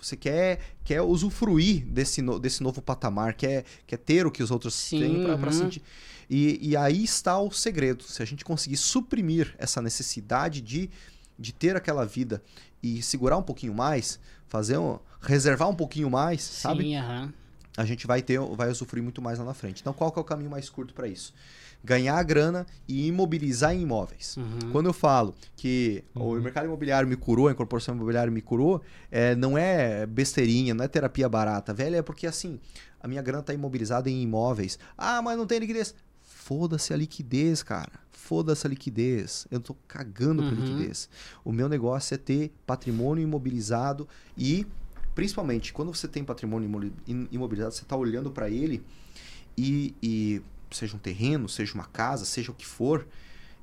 Speaker 1: você quer quer usufruir desse, no, desse novo patamar, quer, quer ter o que os outros Sim, têm para uhum. sentir. E, e aí está o segredo. Se a gente conseguir suprimir essa necessidade de, de ter aquela vida e segurar um pouquinho mais, fazer um, reservar um pouquinho mais, Sim, sabe?
Speaker 2: Uhum.
Speaker 1: A gente vai ter, vai usufruir muito mais lá na frente. Então, qual que é o caminho mais curto para isso? Ganhar a grana e imobilizar em imóveis. Uhum. Quando eu falo que uhum. o mercado imobiliário me curou, a incorporação imobiliária me curou, é, não é besteirinha, não é terapia barata, velho, é porque assim, a minha grana está imobilizada em imóveis. Ah, mas não tem liquidez. Foda-se a liquidez, cara. Foda-se a liquidez. Eu tô cagando uhum. por liquidez. O meu negócio é ter patrimônio imobilizado e, principalmente, quando você tem patrimônio imobilizado, você está olhando para ele e, e seja um terreno, seja uma casa, seja o que for,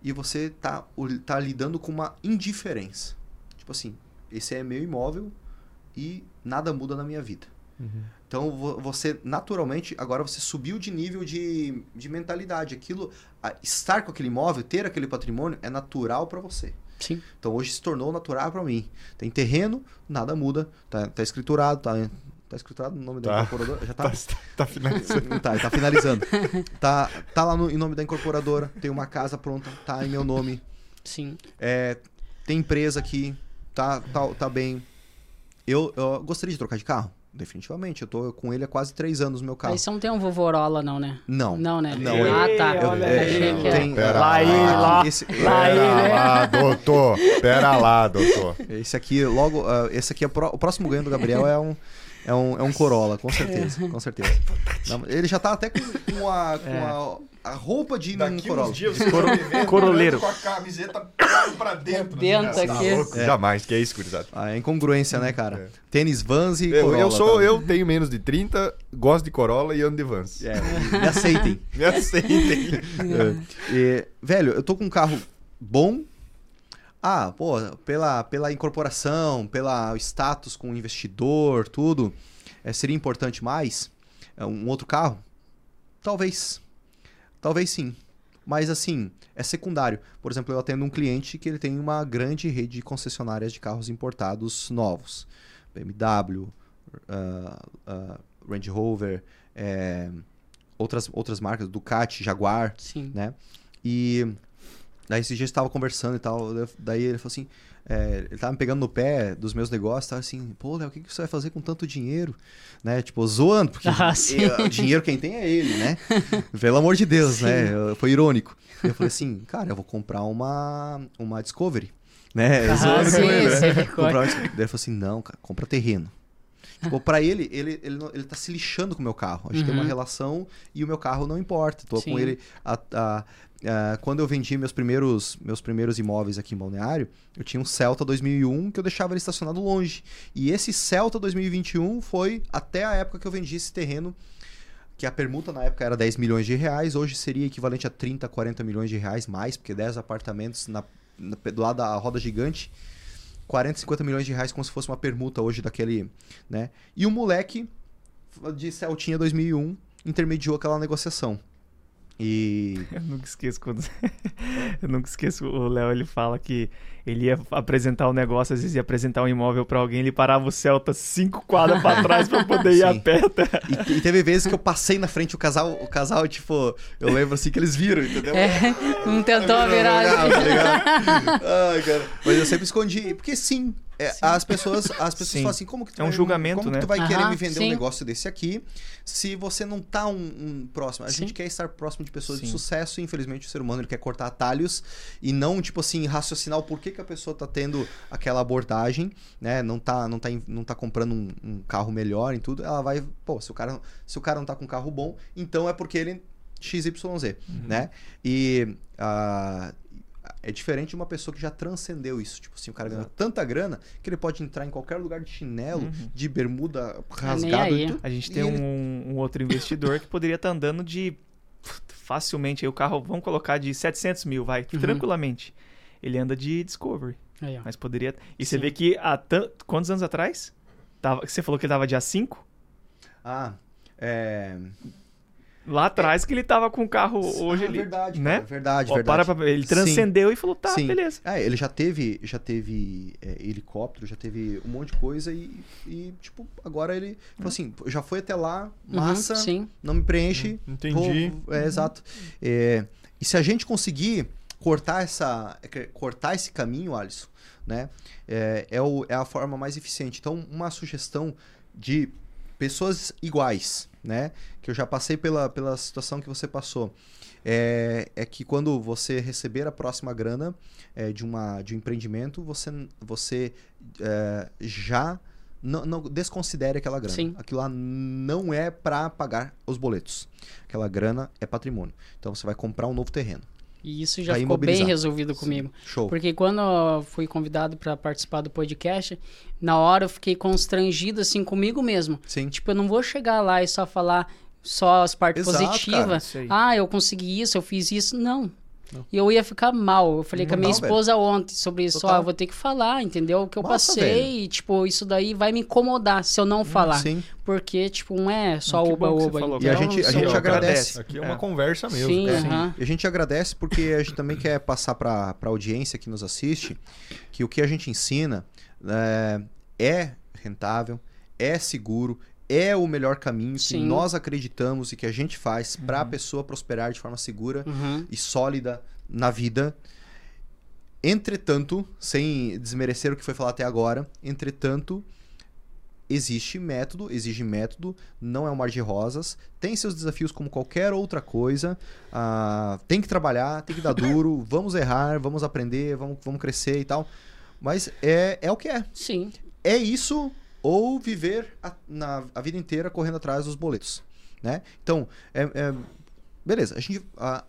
Speaker 1: e você tá, tá lidando com uma indiferença. Tipo assim, esse é meu imóvel e nada muda na minha vida. Uhum. Então você naturalmente agora você subiu de nível de, de mentalidade. Aquilo, estar com aquele imóvel, ter aquele patrimônio é natural para você.
Speaker 2: Sim.
Speaker 1: Então hoje se tornou natural para mim. Tem terreno, nada muda, tá, tá escriturado, tá, tá escriturado no nome tá. da incorporadora, já tá.
Speaker 3: Tá, tá finalizando.
Speaker 1: tá, tá finalizando. tá, tá lá no, em nome da incorporadora, tem uma casa pronta, tá em meu nome.
Speaker 2: Sim.
Speaker 1: É, tem empresa aqui, tá, tá, tá bem. Eu, eu gostaria de trocar de carro? Definitivamente, eu tô com ele há quase três anos no meu carro.
Speaker 2: Aí você não tem um vovorola, não, né?
Speaker 1: Não.
Speaker 2: Não, né?
Speaker 1: Não.
Speaker 2: Ah, tá.
Speaker 1: Eu, eu, é,
Speaker 3: tem, pera lá, lá. Esse, lá, ele, né? lá, doutor. Pera lá, doutor.
Speaker 1: Esse aqui, logo, uh, esse aqui, é pro, o próximo ganho do Gabriel é um, é um, é um Corolla, com (laughs) certeza, com certeza. Não, ele já tá até com, com a, com é. a a roupa de
Speaker 3: Daqui
Speaker 1: Corolla.
Speaker 3: Uns dias você Coro...
Speaker 4: Tá Coroleiro.
Speaker 3: Com a camiseta pra dentro.
Speaker 2: Dentro
Speaker 3: assim,
Speaker 2: aqui.
Speaker 3: Tá é. Jamais, que é isso, gurizada.
Speaker 1: Ah, é incongruência, né, cara? É. Tênis Vans e
Speaker 3: eu,
Speaker 1: Corolla.
Speaker 3: Eu, sou, tá? eu tenho menos de 30, gosto de Corolla e ando de Vans.
Speaker 1: É, me aceitem. (laughs)
Speaker 3: me aceitem. (laughs)
Speaker 1: é. E, velho, eu tô com um carro bom. Ah, pô, pela, pela incorporação, pelo status com o investidor, tudo, é, seria importante mais é, um outro carro? Talvez. Talvez sim. Mas assim, é secundário. Por exemplo, eu atendo um cliente que ele tem uma grande rede de concessionárias de carros importados novos. BMW, uh, uh, Range Rover, é, outras, outras marcas, Ducati, Jaguar,
Speaker 2: Sim.
Speaker 1: né? E daí esses dias estava conversando e tal, daí ele falou assim, é, ele tava me pegando no pé dos meus negócios, tava assim, pô, Léo, o que, que você vai fazer com tanto dinheiro? Né? Tipo, zoando, porque (laughs)
Speaker 2: ah,
Speaker 1: o dinheiro quem tem é ele, né? (laughs) Pelo amor de Deus, sim. né? Foi irônico. Eu falei assim, cara, eu vou comprar uma, uma Discovery. Né?
Speaker 2: Ah,
Speaker 1: zoando
Speaker 2: sim,
Speaker 1: com ele,
Speaker 2: né?
Speaker 1: Daí ele falou assim, não, cara, compra terreno. Tipo, pra ele, ele, ele, ele tá se lixando com o meu carro. A gente uhum. tem uma relação e o meu carro não importa. Tô Sim. com ele a, a, Uh, quando eu vendi meus primeiros, meus primeiros imóveis aqui em Balneário, eu tinha um Celta 2001 que eu deixava ele estacionado longe. E esse Celta 2021 foi até a época que eu vendi esse terreno, que a permuta na época era 10 milhões de reais, hoje seria equivalente a 30, 40 milhões de reais mais, porque 10 apartamentos na, na, do lado da roda gigante, 40, 50 milhões de reais como se fosse uma permuta hoje daquele, né? E o moleque de Celtinha 2001 intermediou aquela negociação. E. (laughs)
Speaker 4: Eu nunca esqueço quando. (laughs) eu nunca esqueço o Léo, ele fala que ele ia apresentar o um negócio, às vezes ia apresentar um imóvel para alguém, ele parava o Celta cinco quadras para trás para poder ir a (laughs) pé.
Speaker 1: E, e, teve vezes que eu passei na frente o casal, o casal, tipo, eu lembro assim que eles viram, entendeu?
Speaker 2: É, não tentou virar.
Speaker 1: Tá Ai, cara. Mas eu sempre escondi, porque sim, é, as pessoas, as pessoas falam assim, como que tu
Speaker 4: é um
Speaker 1: vai,
Speaker 4: julgamento,
Speaker 1: como
Speaker 4: né?
Speaker 1: tu vai
Speaker 2: Aham,
Speaker 1: querer me vender
Speaker 2: sim.
Speaker 1: um negócio desse aqui se você não tá um, um próximo? A
Speaker 2: Sim.
Speaker 1: gente quer estar próximo de pessoas de
Speaker 4: Sim.
Speaker 1: sucesso e infelizmente o ser humano ele quer cortar atalhos e não tipo assim raciocinar o porquê que a pessoa tá tendo aquela abordagem, né? Não tá não tá, não tá comprando um, um carro melhor em tudo, ela vai, pô, se o cara se o cara não tá com um carro bom, então é porque ele XYZ, né? E ah, é diferente de uma pessoa que já transcendeu isso. Tipo assim, o cara ganhou tanta grana que ele pode entrar em qualquer lugar de chinelo,
Speaker 4: Uhum.
Speaker 1: de bermuda rasgada. e tudo,
Speaker 4: A gente
Speaker 1: e
Speaker 4: tem
Speaker 1: ele-
Speaker 4: um, um outro investidor que poderia estar andando de facilmente aí o carro, vamos colocar de 700 mil, vai,
Speaker 2: Uhum.
Speaker 4: tranquilamente. Ele anda de Discovery,
Speaker 2: Aí, ó.
Speaker 4: mas poderia. E você
Speaker 2: Sim.
Speaker 4: vê que há tan- quantos anos atrás? Tava... Você falou que ele tava dia 5?
Speaker 1: Ah, é.
Speaker 4: Lá atrás que ele tava com o carro hoje
Speaker 1: ah,
Speaker 4: ele,
Speaker 1: verdade,
Speaker 4: né?
Speaker 1: cara, verdade,
Speaker 4: Ó,
Speaker 1: verdade.
Speaker 4: para pra... Ele
Speaker 1: Sim.
Speaker 4: transcendeu e falou, tá,
Speaker 1: Sim.
Speaker 4: beleza.
Speaker 1: É, ele já teve, já teve é, helicóptero, já teve um monte de coisa e, e, tipo, agora ele falou assim, já foi até lá, massa,
Speaker 2: Uhum, sim.
Speaker 1: não me preenche.
Speaker 3: Entendi.
Speaker 1: vou- é, exato. É, e se a gente conseguir cortar essa, é cortar esse caminho, Alisson, né, é, é, o- é a forma mais eficiente. Então, uma sugestão de pessoas iguais, né, que eu já passei pela, pela situação que você passou, é, é que quando você receber a próxima grana é, de, uma, de um empreendimento, você, você é, já não, não desconsidere aquela grana.
Speaker 2: Sim.
Speaker 1: Aquilo lá não é para pagar os boletos. Aquela grana é patrimônio. Então você vai comprar um novo terreno.
Speaker 2: E isso já
Speaker 1: Pra
Speaker 2: ficou bem resolvido comigo.
Speaker 1: Show.
Speaker 2: Porque quando eu fui convidado para participar do podcast, na hora eu fiquei constrangido assim comigo mesmo.
Speaker 1: Sim.
Speaker 2: Tipo, eu não vou chegar lá e só falar só as partes
Speaker 1: Exato,
Speaker 2: positivas.
Speaker 4: Aí.
Speaker 2: Ah, eu consegui isso, eu fiz isso. Não. Não. E eu ia ficar mal. Eu falei não com a minha não, esposa velho. ontem sobre isso. Ó, eu vou ter que falar, entendeu? O que eu Nossa, passei. Velho. E, tipo, isso daí vai me incomodar se eu não hum, falar. Sim. Porque, tipo, não é só oba-oba.
Speaker 1: Então, e a gente, a gente agradece.
Speaker 3: Aqui é uma é. conversa mesmo. Sim,
Speaker 1: é. uh -huh. E a gente agradece porque a gente também quer passar para a audiência que nos assiste que o que a gente ensina é, é rentável, é seguro, é o melhor caminho Sim. que nós acreditamos e que a gente faz uhum. para a pessoa prosperar de forma segura uhum. e sólida na vida. Entretanto, sem desmerecer o que foi falado até agora, entretanto, existe método, exige método, não é um mar de rosas, tem seus desafios como qualquer outra coisa, uh, tem que trabalhar, tem que dar (laughs) duro, vamos errar, vamos aprender, vamos, vamos crescer e tal. Mas é, é o que é.
Speaker 2: Sim.
Speaker 1: É isso ou viver a, na, a vida inteira correndo atrás dos boletos, né? Então, é, é beleza, a gente... A,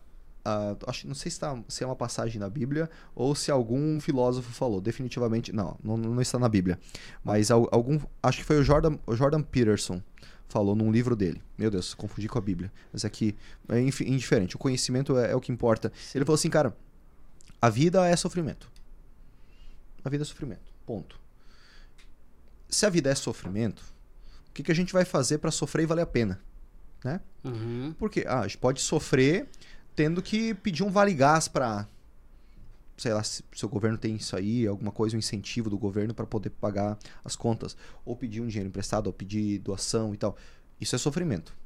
Speaker 1: a, acho, não sei se, tá, se é uma passagem na Bíblia ou se algum filósofo falou. Definitivamente, não, não, não está na Bíblia. Mas algum, acho que foi o Jordan, o Jordan Peterson falou num livro dele. Meu Deus, confundi com a Bíblia. Mas aqui é indiferente. O conhecimento é, é o que importa. Ele falou assim, cara, a vida é sofrimento. A vida é sofrimento. Ponto se a vida é sofrimento, o que, que a gente vai fazer para sofrer e valer a pena? Né? Uhum. Porque ah, a gente pode sofrer tendo que pedir um vale gás para sei lá, se o seu governo tem isso aí, alguma coisa, um incentivo do governo para poder pagar as contas, ou pedir um dinheiro emprestado, ou pedir doação e tal. Isso é sofrimento.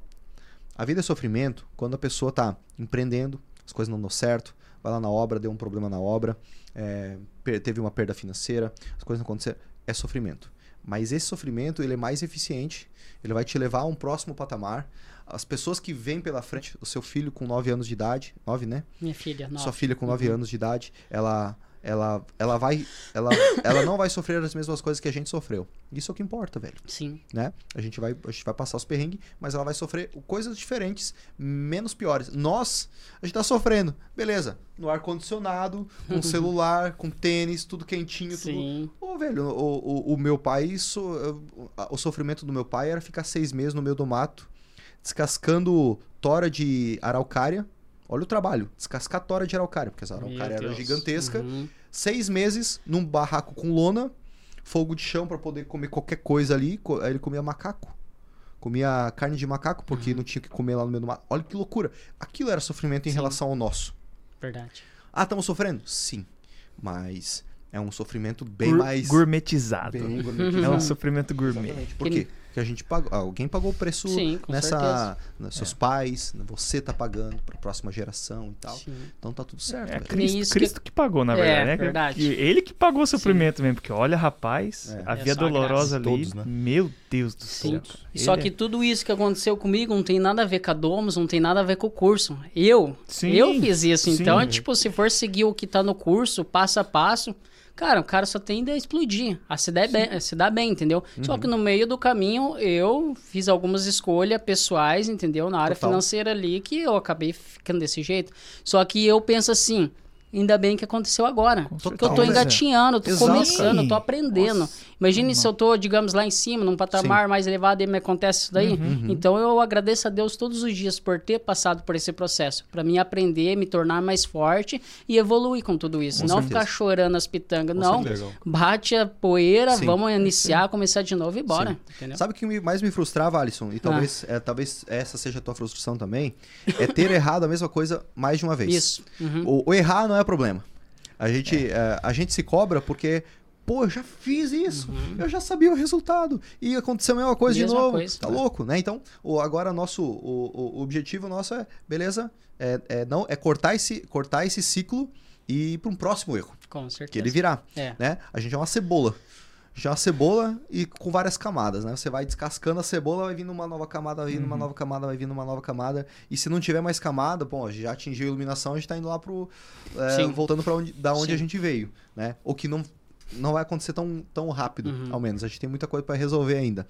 Speaker 1: A vida é sofrimento quando a pessoa está empreendendo, as coisas não dão certo, vai lá na obra, deu um problema na obra, é, teve uma perda financeira, as coisas não aconteceram. É sofrimento. Mas esse sofrimento ele é mais eficiente, ele vai te levar a um próximo patamar. As pessoas que vêm pela frente, o seu filho com 9 anos de idade, 9, né?
Speaker 2: Minha filha, 9.
Speaker 1: Sua filha com 9 uhum. anos de idade, ela ela, ela vai. Ela, ela não vai sofrer as mesmas coisas que a gente sofreu. Isso é o que importa, velho.
Speaker 2: Sim.
Speaker 1: Né? A gente vai, a gente vai passar os perrengues, mas ela vai sofrer coisas diferentes, menos piores. Nós, a gente tá sofrendo. Beleza. No ar-condicionado, com (laughs) celular, com tênis, tudo quentinho, Sim. tudo. Ô, velho, o, o, o meu pai, isso. O sofrimento do meu pai era ficar seis meses no meio do mato, descascando tora de araucária Olha o trabalho. Descascar tora de araucária, porque essa araucária era gigantesca. Uhum. Seis meses num barraco com lona, fogo de chão para poder comer qualquer coisa ali. Aí ele comia macaco. Comia carne de macaco, porque uhum. não tinha que comer lá no meio do mato. Olha que loucura. Aquilo era sofrimento em Sim. relação ao nosso.
Speaker 2: Verdade.
Speaker 1: Ah, estamos sofrendo? Sim. Mas é um sofrimento bem Gur mais.
Speaker 4: Gourmetizado. Bem (laughs) gourmetizado. É um sofrimento gourmet.
Speaker 1: Exatamente. Por quê? Que a gente pagou, alguém pagou o preço Sim, nessa, né, seus é. pais, você tá pagando para a próxima geração e tal. Sim. Então tá tudo certo.
Speaker 4: É, Cristo, Cristo que... que... pagou, na verdade, é, né? Verdade. Ele que pagou o sofrimento Sim. mesmo, porque olha, rapaz, é. a é via dolorosa ali, todos, né? meu Deus do céu.
Speaker 2: Só que tudo isso que aconteceu comigo não tem nada a ver com a Domus, não tem nada a ver com o curso. Eu, eu fiz isso. Então, tipo, se for seguir o que tá no curso, passo a passo, Cara, o cara só tende a explodir, a se dar, bem, se dar bem, entendeu? Uhum. Só que no meio do caminho eu fiz algumas escolhas pessoais, entendeu? Na área Total. financeira ali que eu acabei ficando desse jeito. Só que eu penso assim, Ainda bem que aconteceu agora. porque eu tô engatinhando, tô Exato, começando, cara. tô aprendendo. Nossa. Imagine se eu tô, digamos, lá em cima, num patamar Sim. mais elevado e me acontece isso daí. Uhum, uhum. Então eu agradeço a Deus todos os dias por ter passado por esse processo. para mim aprender, me tornar mais forte e evoluir com tudo isso. Com não certeza. ficar chorando as pitangas. Com não. Certeza. Bate a poeira, Sim. vamos iniciar, Sim. começar de novo e bora.
Speaker 1: Sabe o que mais me frustrava, Alisson? E talvez, ah. é, talvez essa seja a tua frustração também. É ter (laughs) errado a mesma coisa mais de uma vez. Isso. Uhum. O, o errar não é problema. A gente, é. uh, a gente se cobra porque, pô, eu já fiz isso, uhum. eu já sabia o resultado e aconteceu a mesma coisa mesma de novo. Coisa, tá né? louco, né? Então, o, agora nosso o, o, objetivo nosso é, beleza, é, é, não é cortar esse cortar esse ciclo e ir para um próximo erro.
Speaker 2: Com certeza.
Speaker 1: Que ele virá, é. né? A gente é uma cebola já a cebola e com várias camadas, né? Você vai descascando a cebola, vai vindo uma nova camada, vai vindo uhum. uma nova camada, vai vindo uma nova camada. E se não tiver mais camada, bom, já atingiu a iluminação, a gente tá indo lá pro. É, voltando para onde, da onde Sim. a gente veio, né? O que não, não vai acontecer tão, tão rápido, uhum. ao menos. A gente tem muita coisa para resolver ainda.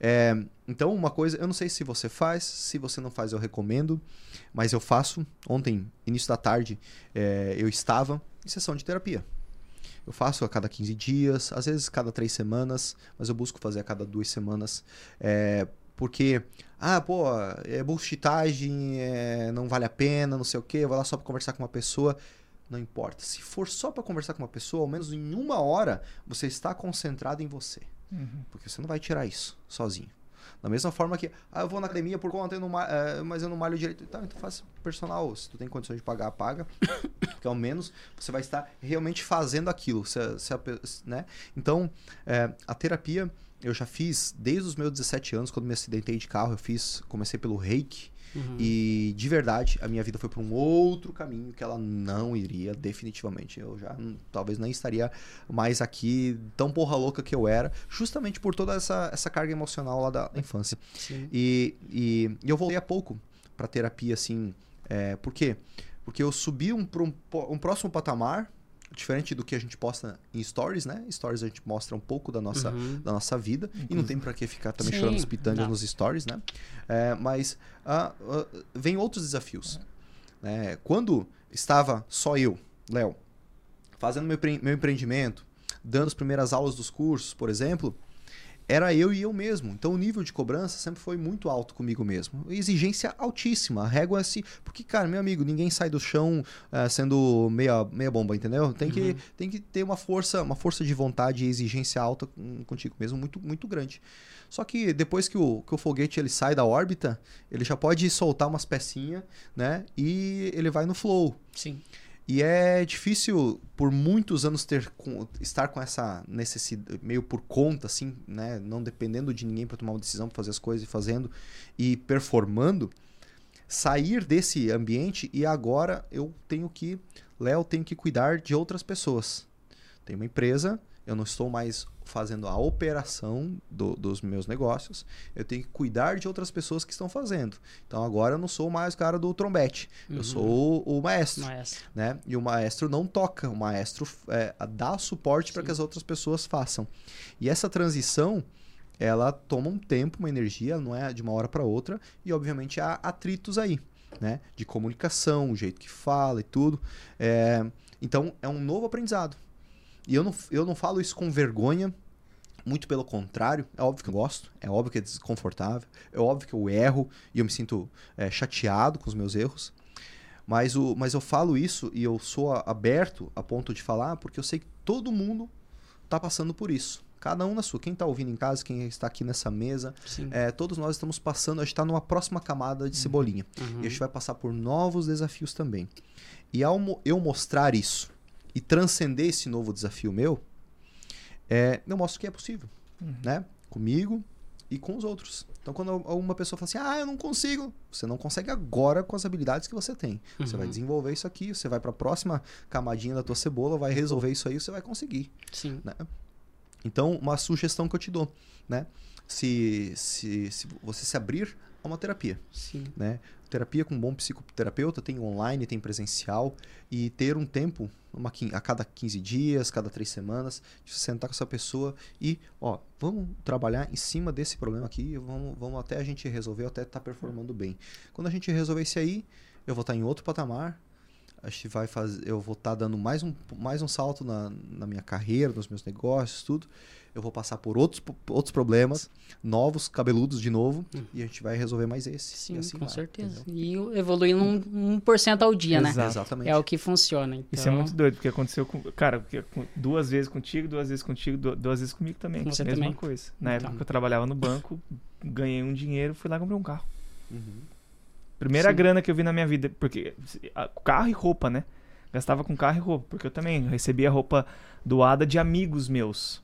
Speaker 1: É, então, uma coisa, eu não sei se você faz, se você não faz, eu recomendo, mas eu faço. Ontem, início da tarde, é, eu estava em sessão de terapia. Eu faço a cada 15 dias, às vezes cada três semanas, mas eu busco fazer a cada duas semanas. É, porque, ah, pô, é bullshitagem, é, não vale a pena, não sei o quê, eu vou lá só pra conversar com uma pessoa. Não importa. Se for só para conversar com uma pessoa, ao menos em uma hora, você está concentrado em você. Uhum. Porque você não vai tirar isso sozinho. Da mesma forma que, ah, eu vou na academia por conta, eu não, uh, mas eu não malho direito. Tá, então faz personal. Se tu tem condições de pagar, paga. (coughs) Porque ao menos você vai estar realmente fazendo aquilo. Se, se a, né? Então, é, a terapia eu já fiz desde os meus 17 anos, quando me acidentei de carro, eu fiz, comecei pelo reiki. Uhum. E de verdade, a minha vida foi para um outro caminho que ela não iria, definitivamente. Eu já talvez nem estaria mais aqui, tão porra louca que eu era, justamente por toda essa, essa carga emocional lá da infância. E, e, e, eu voltei há pouco para terapia, assim. É, por quê? Porque eu subi um, um, um próximo patamar diferente do que a gente posta em stories, né? Stories a gente mostra um pouco da nossa, uhum. da nossa vida e não tem para que ficar também Sim, chorando as pitangas nos stories, né? É, mas uh, uh, vem outros desafios. Né? Quando estava só eu, Léo, fazendo meu, meu empreendimento, dando as primeiras aulas dos cursos, por exemplo, era eu e eu mesmo. Então o nível de cobrança sempre foi muito alto comigo mesmo. Exigência altíssima. A régua é assim. Porque, cara, meu amigo, ninguém sai do chão uh, sendo meia, meia bomba, entendeu? Tem, uhum. que, tem que ter uma força, uma força de vontade e exigência alta contigo mesmo muito, muito grande. Só que depois que o, que o foguete ele sai da órbita, ele já pode soltar umas pecinhas, né? E ele vai no flow.
Speaker 2: Sim.
Speaker 1: E é difícil por muitos anos ter estar com essa necessidade meio por conta assim, né, não dependendo de ninguém para tomar uma decisão, para fazer as coisas e fazendo e performando, sair desse ambiente e agora eu tenho que, Léo, tenho que cuidar de outras pessoas. Tem uma empresa, eu não estou mais fazendo a operação do, dos meus negócios, eu tenho que cuidar de outras pessoas que estão fazendo. Então agora eu não sou mais o cara do trombete, uhum. eu sou o, o maestro, maestro, né? E o maestro não toca, o maestro é, dá suporte para que as outras pessoas façam. E essa transição ela toma um tempo, uma energia, não é de uma hora para outra, e obviamente há atritos aí, né? De comunicação, o jeito que fala e tudo. É... Então é um novo aprendizado. E eu não, eu não falo isso com vergonha, muito pelo contrário. É óbvio que eu gosto, é óbvio que é desconfortável, é óbvio que eu erro e eu me sinto é, chateado com os meus erros. Mas, o, mas eu falo isso e eu sou aberto a ponto de falar porque eu sei que todo mundo está passando por isso. Cada um na sua. Quem está ouvindo em casa, quem está aqui nessa mesa, é, todos nós estamos passando, a gente está numa próxima camada de uhum. cebolinha. Uhum. E a gente vai passar por novos desafios também. E ao eu mostrar isso e transcender esse novo desafio meu, é, eu mostro que é possível, uhum. né? Comigo e com os outros. Então, quando uma pessoa fala assim, ah, eu não consigo, você não consegue agora com as habilidades que você tem. Uhum. Você vai desenvolver isso aqui, você vai para a próxima camadinha da tua cebola, vai resolver isso aí, você vai conseguir.
Speaker 2: Sim.
Speaker 1: Né? Então, uma sugestão que eu te dou, né? Se, se, se você se abrir a uma terapia,
Speaker 2: Sim.
Speaker 1: né? Terapia com um bom psicoterapeuta tem online, tem presencial e ter um tempo uma, a cada 15 dias, cada 3 semanas, de sentar com essa pessoa e, ó, vamos trabalhar em cima desse problema aqui, vamos, vamos até a gente resolver, até estar tá performando bem. Quando a gente resolver isso aí, eu vou estar tá em outro patamar, a gente vai fazer, eu vou estar tá dando mais um, mais um salto na, na minha carreira, nos meus negócios, tudo eu vou passar por outros, outros problemas, novos, cabeludos de novo, hum. e a gente vai resolver mais esse.
Speaker 2: Sim,
Speaker 1: assim
Speaker 2: com vai, certeza. Entendeu? E evoluindo um, 1% ao dia, né?
Speaker 1: Exatamente.
Speaker 2: É o que funciona. Então...
Speaker 4: Isso é muito doido, porque aconteceu com. Cara, duas vezes contigo, duas vezes contigo, duas vezes comigo também. Você mesma também? coisa. Na então. época que eu trabalhava no banco, ganhei um dinheiro, fui lá e comprei um carro. Uhum. Primeira Sim. grana que eu vi na minha vida, porque carro e roupa, né? Gastava com carro e roupa, porque eu também recebia roupa doada de amigos meus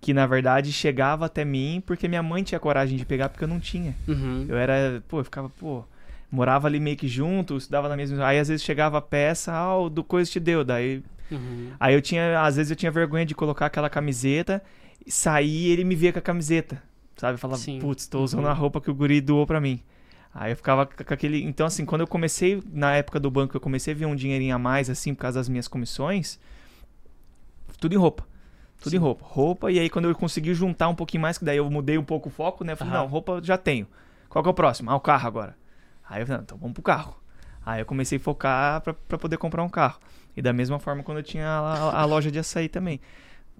Speaker 4: que na verdade chegava até mim porque minha mãe tinha coragem de pegar porque eu não tinha.
Speaker 2: Uhum.
Speaker 4: Eu era, pô, eu ficava, pô, morava ali meio que junto, estudava na mesma. Aí às vezes chegava a peça, ah, o do coisa te deu, daí. Uhum. Aí eu tinha, às vezes eu tinha vergonha de colocar aquela camiseta, sair e ele me via com a camiseta, sabe? Falava, putz, tô usando uhum. a roupa que o guri doou pra mim. Aí eu ficava com aquele. Então, assim, quando eu comecei, na época do banco, eu comecei a ver um dinheirinho a mais, assim, por causa das minhas comissões, tudo em roupa. Tudo Sim. em roupa. Roupa, e aí quando eu consegui juntar um pouquinho mais, que daí eu mudei um pouco o foco, né? Falei, uhum. não, roupa já tenho. Qual que é o próximo? Ah, o carro agora. Aí eu falei, então vamos pro carro. Aí eu comecei a focar para poder comprar um carro. E da mesma forma quando eu tinha a, a, loja de açaí também.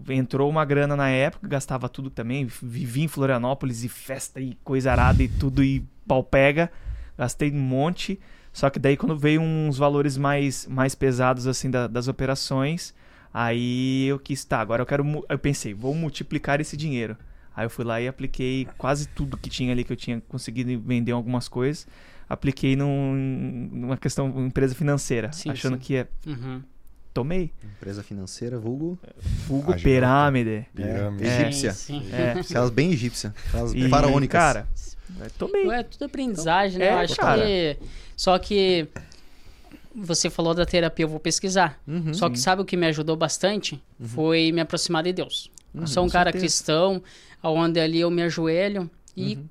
Speaker 4: Entrou uma grana na época, gastava tudo também. Vivi em Florianópolis e festa e coisa arada e tudo e pau pega. Gastei um monte. Só que daí quando veio uns valores mais, mais pesados assim da, das operações, aí eu quis, tá, agora eu quero. Eu pensei, vou multiplicar esse dinheiro. Aí eu fui lá e apliquei quase tudo que tinha ali que eu tinha conseguido vender algumas coisas. Apliquei num, numa questão, empresa financeira, sim, achando sim. que é. Uhum. Tomei.
Speaker 1: Empresa financeira, vulgo.
Speaker 4: Vulgo pirâmide.
Speaker 1: pirâmide. É, egípcia. Sim, é. Aquelas bem egípcias. Aquelas e, faraônicas.
Speaker 4: Cara, tomei.
Speaker 2: É tudo aprendizagem, né? É, eu acho cara. que. Só que. Você falou da terapia, eu vou pesquisar. Uhum, Só que sabe o que me ajudou bastante? Uhum. Foi me aproximar de Deus. Uhum, eu sou um cara certeza. cristão, onde ali eu me ajoelho e uhum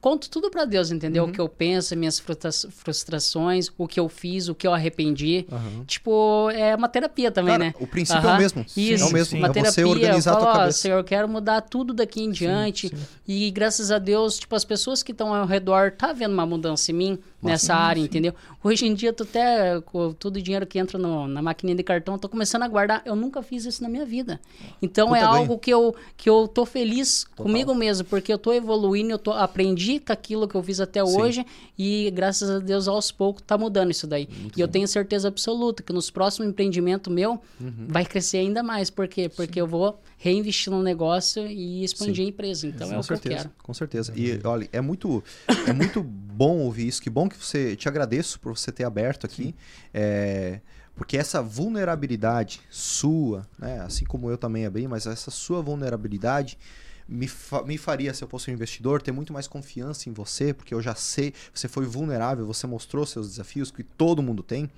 Speaker 2: conto tudo para Deus, entendeu? Uhum. O que eu penso, minhas frustrações, o que eu fiz, o que eu arrependi. Uhum. Tipo, é uma terapia também,
Speaker 1: Cara,
Speaker 2: né?
Speaker 1: O princípio uhum. é o mesmo.
Speaker 2: Isso,
Speaker 1: é o mesmo.
Speaker 2: Uma é terapia, você organizar eu falo, a tua cabeça. Senhor, eu quero mudar tudo daqui em diante. Sim, sim. E graças a Deus, tipo, as pessoas que estão ao redor tá vendo uma mudança em mim nessa sim, área, entendeu? Hoje em dia, tu até, com todo o dinheiro que entra no, na maquininha de cartão, eu tô começando a guardar. Eu nunca fiz isso na minha vida. Então Puta é ganho. algo que eu, que eu tô feliz Total. comigo mesmo, porque eu tô evoluindo, eu tô, aprendi com aquilo que eu fiz até Sim. hoje e graças a Deus aos poucos tá mudando isso daí. Muito e eu tenho certeza absoluta que nos próximos empreendimentos meu uhum. vai crescer ainda mais. Por quê? Porque Sim. eu vou reinvestir no negócio e expandir Sim. a empresa. Então é o certeza, que eu quero.
Speaker 1: Com certeza. E olha, é muito, é muito bom ouvir isso. Que bom que você. Te agradeço por você ter aberto aqui. É, porque essa vulnerabilidade sua, né, assim como eu também abri, mas essa sua vulnerabilidade me, fa me faria, se eu fosse um investidor, ter muito mais confiança em você, porque eu já sei, você foi vulnerável, você mostrou seus desafios, que todo mundo tem.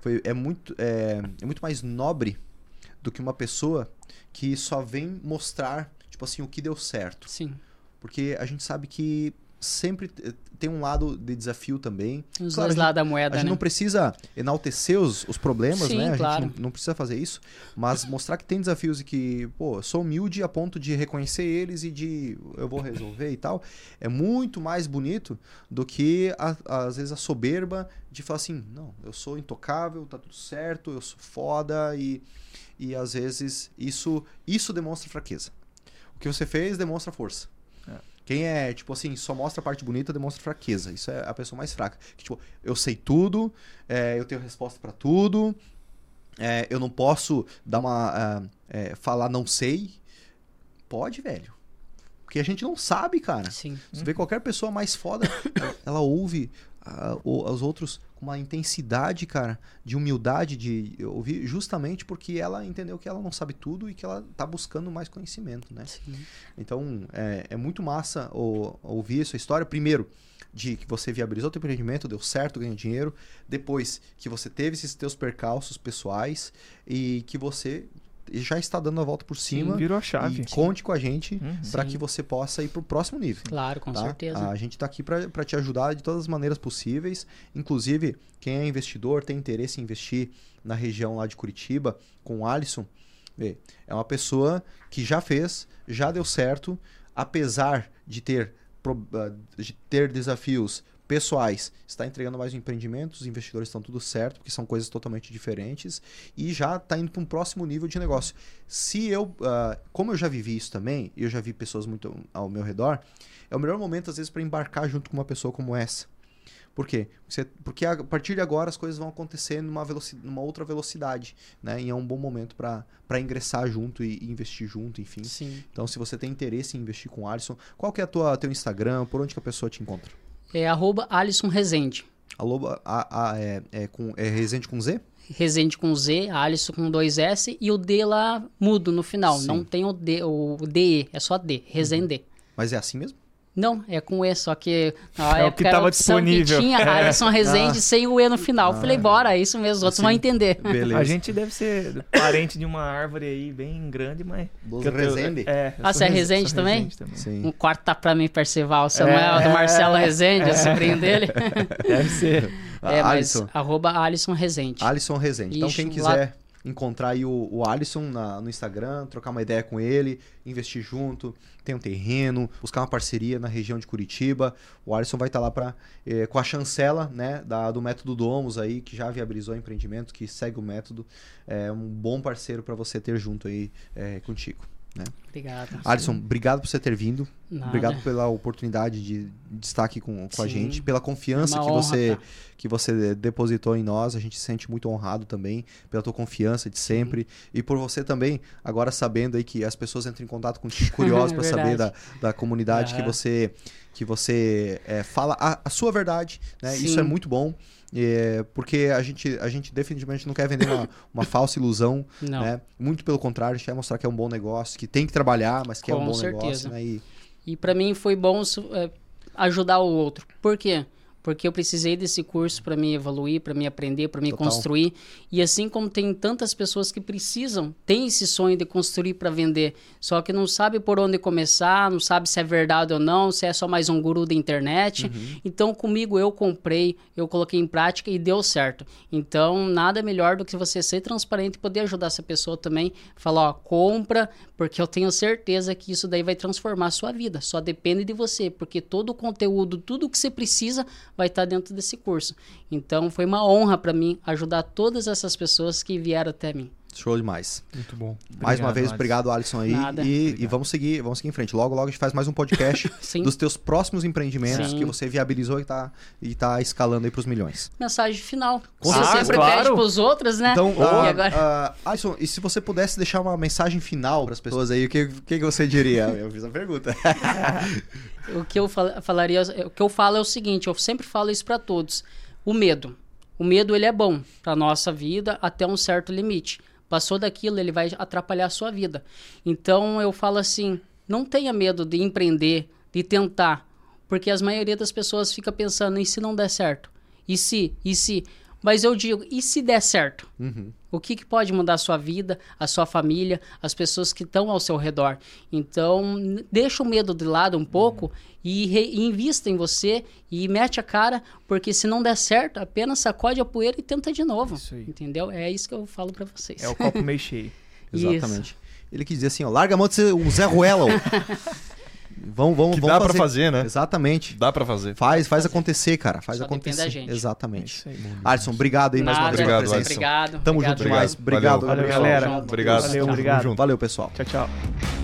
Speaker 1: Foi, é, muito, é, é muito mais nobre do que uma pessoa que só vem mostrar, tipo assim, o que deu certo.
Speaker 2: Sim.
Speaker 1: Porque a gente sabe que sempre tem um lado de desafio também.
Speaker 2: Os claro, dois lados da moeda,
Speaker 1: A gente
Speaker 2: né?
Speaker 1: não precisa enaltecer os, os problemas,
Speaker 2: Sim,
Speaker 1: né? A
Speaker 2: claro.
Speaker 1: gente não, não, precisa fazer isso, mas mostrar que tem desafios e que, pô, sou humilde a ponto de reconhecer eles e de eu vou resolver e tal, é muito mais bonito do que a, às vezes a soberba de falar assim, não, eu sou intocável, tá tudo certo, eu sou foda e e às vezes isso isso demonstra fraqueza. O que você fez demonstra força. Quem é, tipo assim, só mostra a parte bonita, demonstra fraqueza. Isso é a pessoa mais fraca. Que, tipo, eu sei tudo, é, eu tenho resposta para tudo, é, eu não posso dar uma. Uh, é, falar não sei. Pode, velho. Porque a gente não sabe, cara.
Speaker 2: Sim.
Speaker 1: Você vê qualquer pessoa mais foda, (coughs) ela ouve uh, os outros uma intensidade, cara, de humildade, de ouvir, justamente porque ela entendeu que ela não sabe tudo e que ela tá buscando mais conhecimento, né? Sim. Então, é, é muito massa o, ouvir essa história. Primeiro, de que você viabilizou o teu empreendimento, deu certo, ganhou dinheiro. Depois, que você teve esses teus percalços pessoais e que você já está dando a volta por cima.
Speaker 4: Sim, virou a chave.
Speaker 1: E conte com a gente uhum. para que você possa ir para o próximo nível.
Speaker 2: Claro, com
Speaker 1: tá?
Speaker 2: certeza.
Speaker 1: A gente está aqui para te ajudar de todas as maneiras possíveis. Inclusive, quem é investidor, tem interesse em investir na região lá de Curitiba, com o Alisson, vê, é uma pessoa que já fez, já deu certo, apesar de ter, ah, de ter desafios pessoais está entregando mais um empreendimento, os investidores estão tudo certo, porque são coisas totalmente diferentes, e já está indo para um próximo nível de negócio. Se eu, uh, como eu já vivi isso também, e eu já vi pessoas muito ao meu redor, é o melhor momento às vezes para embarcar junto com uma pessoa como essa. Por quê? Porque a partir de agora as coisas vão acontecer numa, numa outra velocidade, né? E é um bom momento para ingressar junto e, e, investir junto, enfim.
Speaker 2: Sim.
Speaker 1: Então, se você tem interesse em investir com o Alisson, qual que é a tua teu Instagram? Por onde que a pessoa te encontra?
Speaker 2: É arroba Alisson Rezende.
Speaker 1: Arroba, a, a, é, é, com, é Rezende com Z?
Speaker 2: Rezende com Z, Alisson com dois S e o D lá mudo no final. Sim. Não tem o D, o DE, é só D, Rezende. Uhum.
Speaker 1: Mas é assim mesmo?
Speaker 2: Não, é com E, só que na
Speaker 4: é o que estava disponível.
Speaker 2: Que tinha é. Alisson Rezende ah. sem o E no final. Ah. Falei, bora, é isso mesmo, os outros Sim. vão entender.
Speaker 4: Beleza. A gente deve ser parente de uma árvore aí bem grande, mas.
Speaker 1: Dos Rezende?
Speaker 2: É, ah, você é Rezende também? Rezende também? Sim. Um quarto tá pra mim, Percival Samuel, é. do Marcelo Rezende, é. o sobrinho dele. (laughs)
Speaker 4: Deve ser.
Speaker 2: É, mas Alisson. arroba Alisson Rezende.
Speaker 1: Alisson Rezende. Então, quem quiser. Lá encontrar aí o, o Alisson na, no Instagram, trocar uma ideia com ele, investir junto, tem um terreno, buscar uma parceria na região de Curitiba. O Alisson vai estar lá pra, eh, com a chancela né, da, do método Domus aí, que já viabilizou empreendimento, que segue o método. É um bom parceiro para você ter junto aí é, contigo. Né?
Speaker 2: Obrigado.
Speaker 1: Alisson, obrigado por você ter vindo. Nada. Obrigado pela oportunidade de, de estar aqui com, com a gente, pela confiança é que, você, que você depositou em nós. A gente se sente muito honrado também pela tua confiança de sempre Sim. e por você também, agora sabendo aí que as pessoas entram em contato contigo (laughs) curiosas para saber da, da comunidade que você que você é, fala a, a, sua verdade, né? Isso é muito bom. É, porque a gente, a gente definitivamente não quer vender uma, (laughs) uma falsa ilusão. Né? Muito pelo contrário, a gente quer mostrar que é um bom negócio, que tem que trabalhar, mas que Com é um bom certeza. negócio. Né?
Speaker 2: E, e para mim foi bom é, ajudar o outro. Por quê? Porque eu precisei desse curso para me evoluir, para me aprender, para me Total. construir. E assim como tem tantas pessoas que precisam, tem esse sonho de construir para vender, só que não sabe por onde começar, não sabe se é verdade ou não, se é só mais um guru da internet. Uhum. Então comigo eu comprei, eu coloquei em prática e deu certo. Então nada melhor do que você ser transparente e poder ajudar essa pessoa também, falar, ó, compra, porque eu tenho certeza que isso daí vai transformar a sua vida. Só depende de você, porque todo o conteúdo, tudo que você precisa vai estar dentro desse curso. Então foi uma honra para mim ajudar todas essas pessoas que vieram até mim.
Speaker 1: Show demais.
Speaker 3: Muito bom.
Speaker 1: Obrigado, mais uma vez, Alisson. obrigado, Alisson, aí. Nada. E, e, vamos seguir, vamos seguir em frente. Logo, logo a gente faz mais um podcast (laughs) dos teus próximos empreendimentos Sim. que você viabilizou e tá, e tá escalando aí pros milhões.
Speaker 2: Mensagem final. Com você ah, sempre claro. pede pros outros, né?
Speaker 1: Então, uh, e agora... uh, Alisson, e se você pudesse deixar uma mensagem final para as pessoas aí, o que, que, que você diria? (laughs) Eu fiz a pergunta.
Speaker 2: o que eu fal falaria, o que eu falo é o seguinte, eu sempre falo isso para todos. O medo. O medo ele é bom para nossa vida até um certo limite. Passou daquilo, ele vai atrapalhar a sua vida. Então eu falo assim: não tenha medo de empreender, de tentar, porque a maioria das pessoas fica pensando: e se não der certo? E se? E se? Mas eu digo, e se der certo? Uhum. O que, que, pode mudar a sua vida, a sua família, as pessoas que estão ao seu redor? Então, deixa o medo de lado um pouco uhum. e, re, e invista em você e mete a cara, porque se não der certo, apenas sacode a poeira e tenta de novo. Entendeu? É isso que eu falo para vocês.
Speaker 4: É o copo meio cheio. (laughs)
Speaker 1: Exatamente. Isso. Ele quis dizer assim, ó, larga a mão de ser um Zé Ruela. (laughs) Vão, vão,
Speaker 3: que
Speaker 1: vão
Speaker 3: dá fazer. pra fazer, né?
Speaker 1: Exatamente.
Speaker 3: Dá pra fazer.
Speaker 1: Faz, faz acontecer, cara. Faz Só acontecer. Da gente. Exatamente. É Alisson, obrigado aí
Speaker 2: Nada,
Speaker 1: mais uma
Speaker 2: vez obrigado, Obrigado.
Speaker 1: Tamo
Speaker 2: obrigado.
Speaker 1: junto demais. Obrigado,
Speaker 4: Valeu, galera.
Speaker 3: Obrigado.
Speaker 4: Valeu, obrigado.
Speaker 1: Valeu, pessoal.
Speaker 4: Tchau, tchau.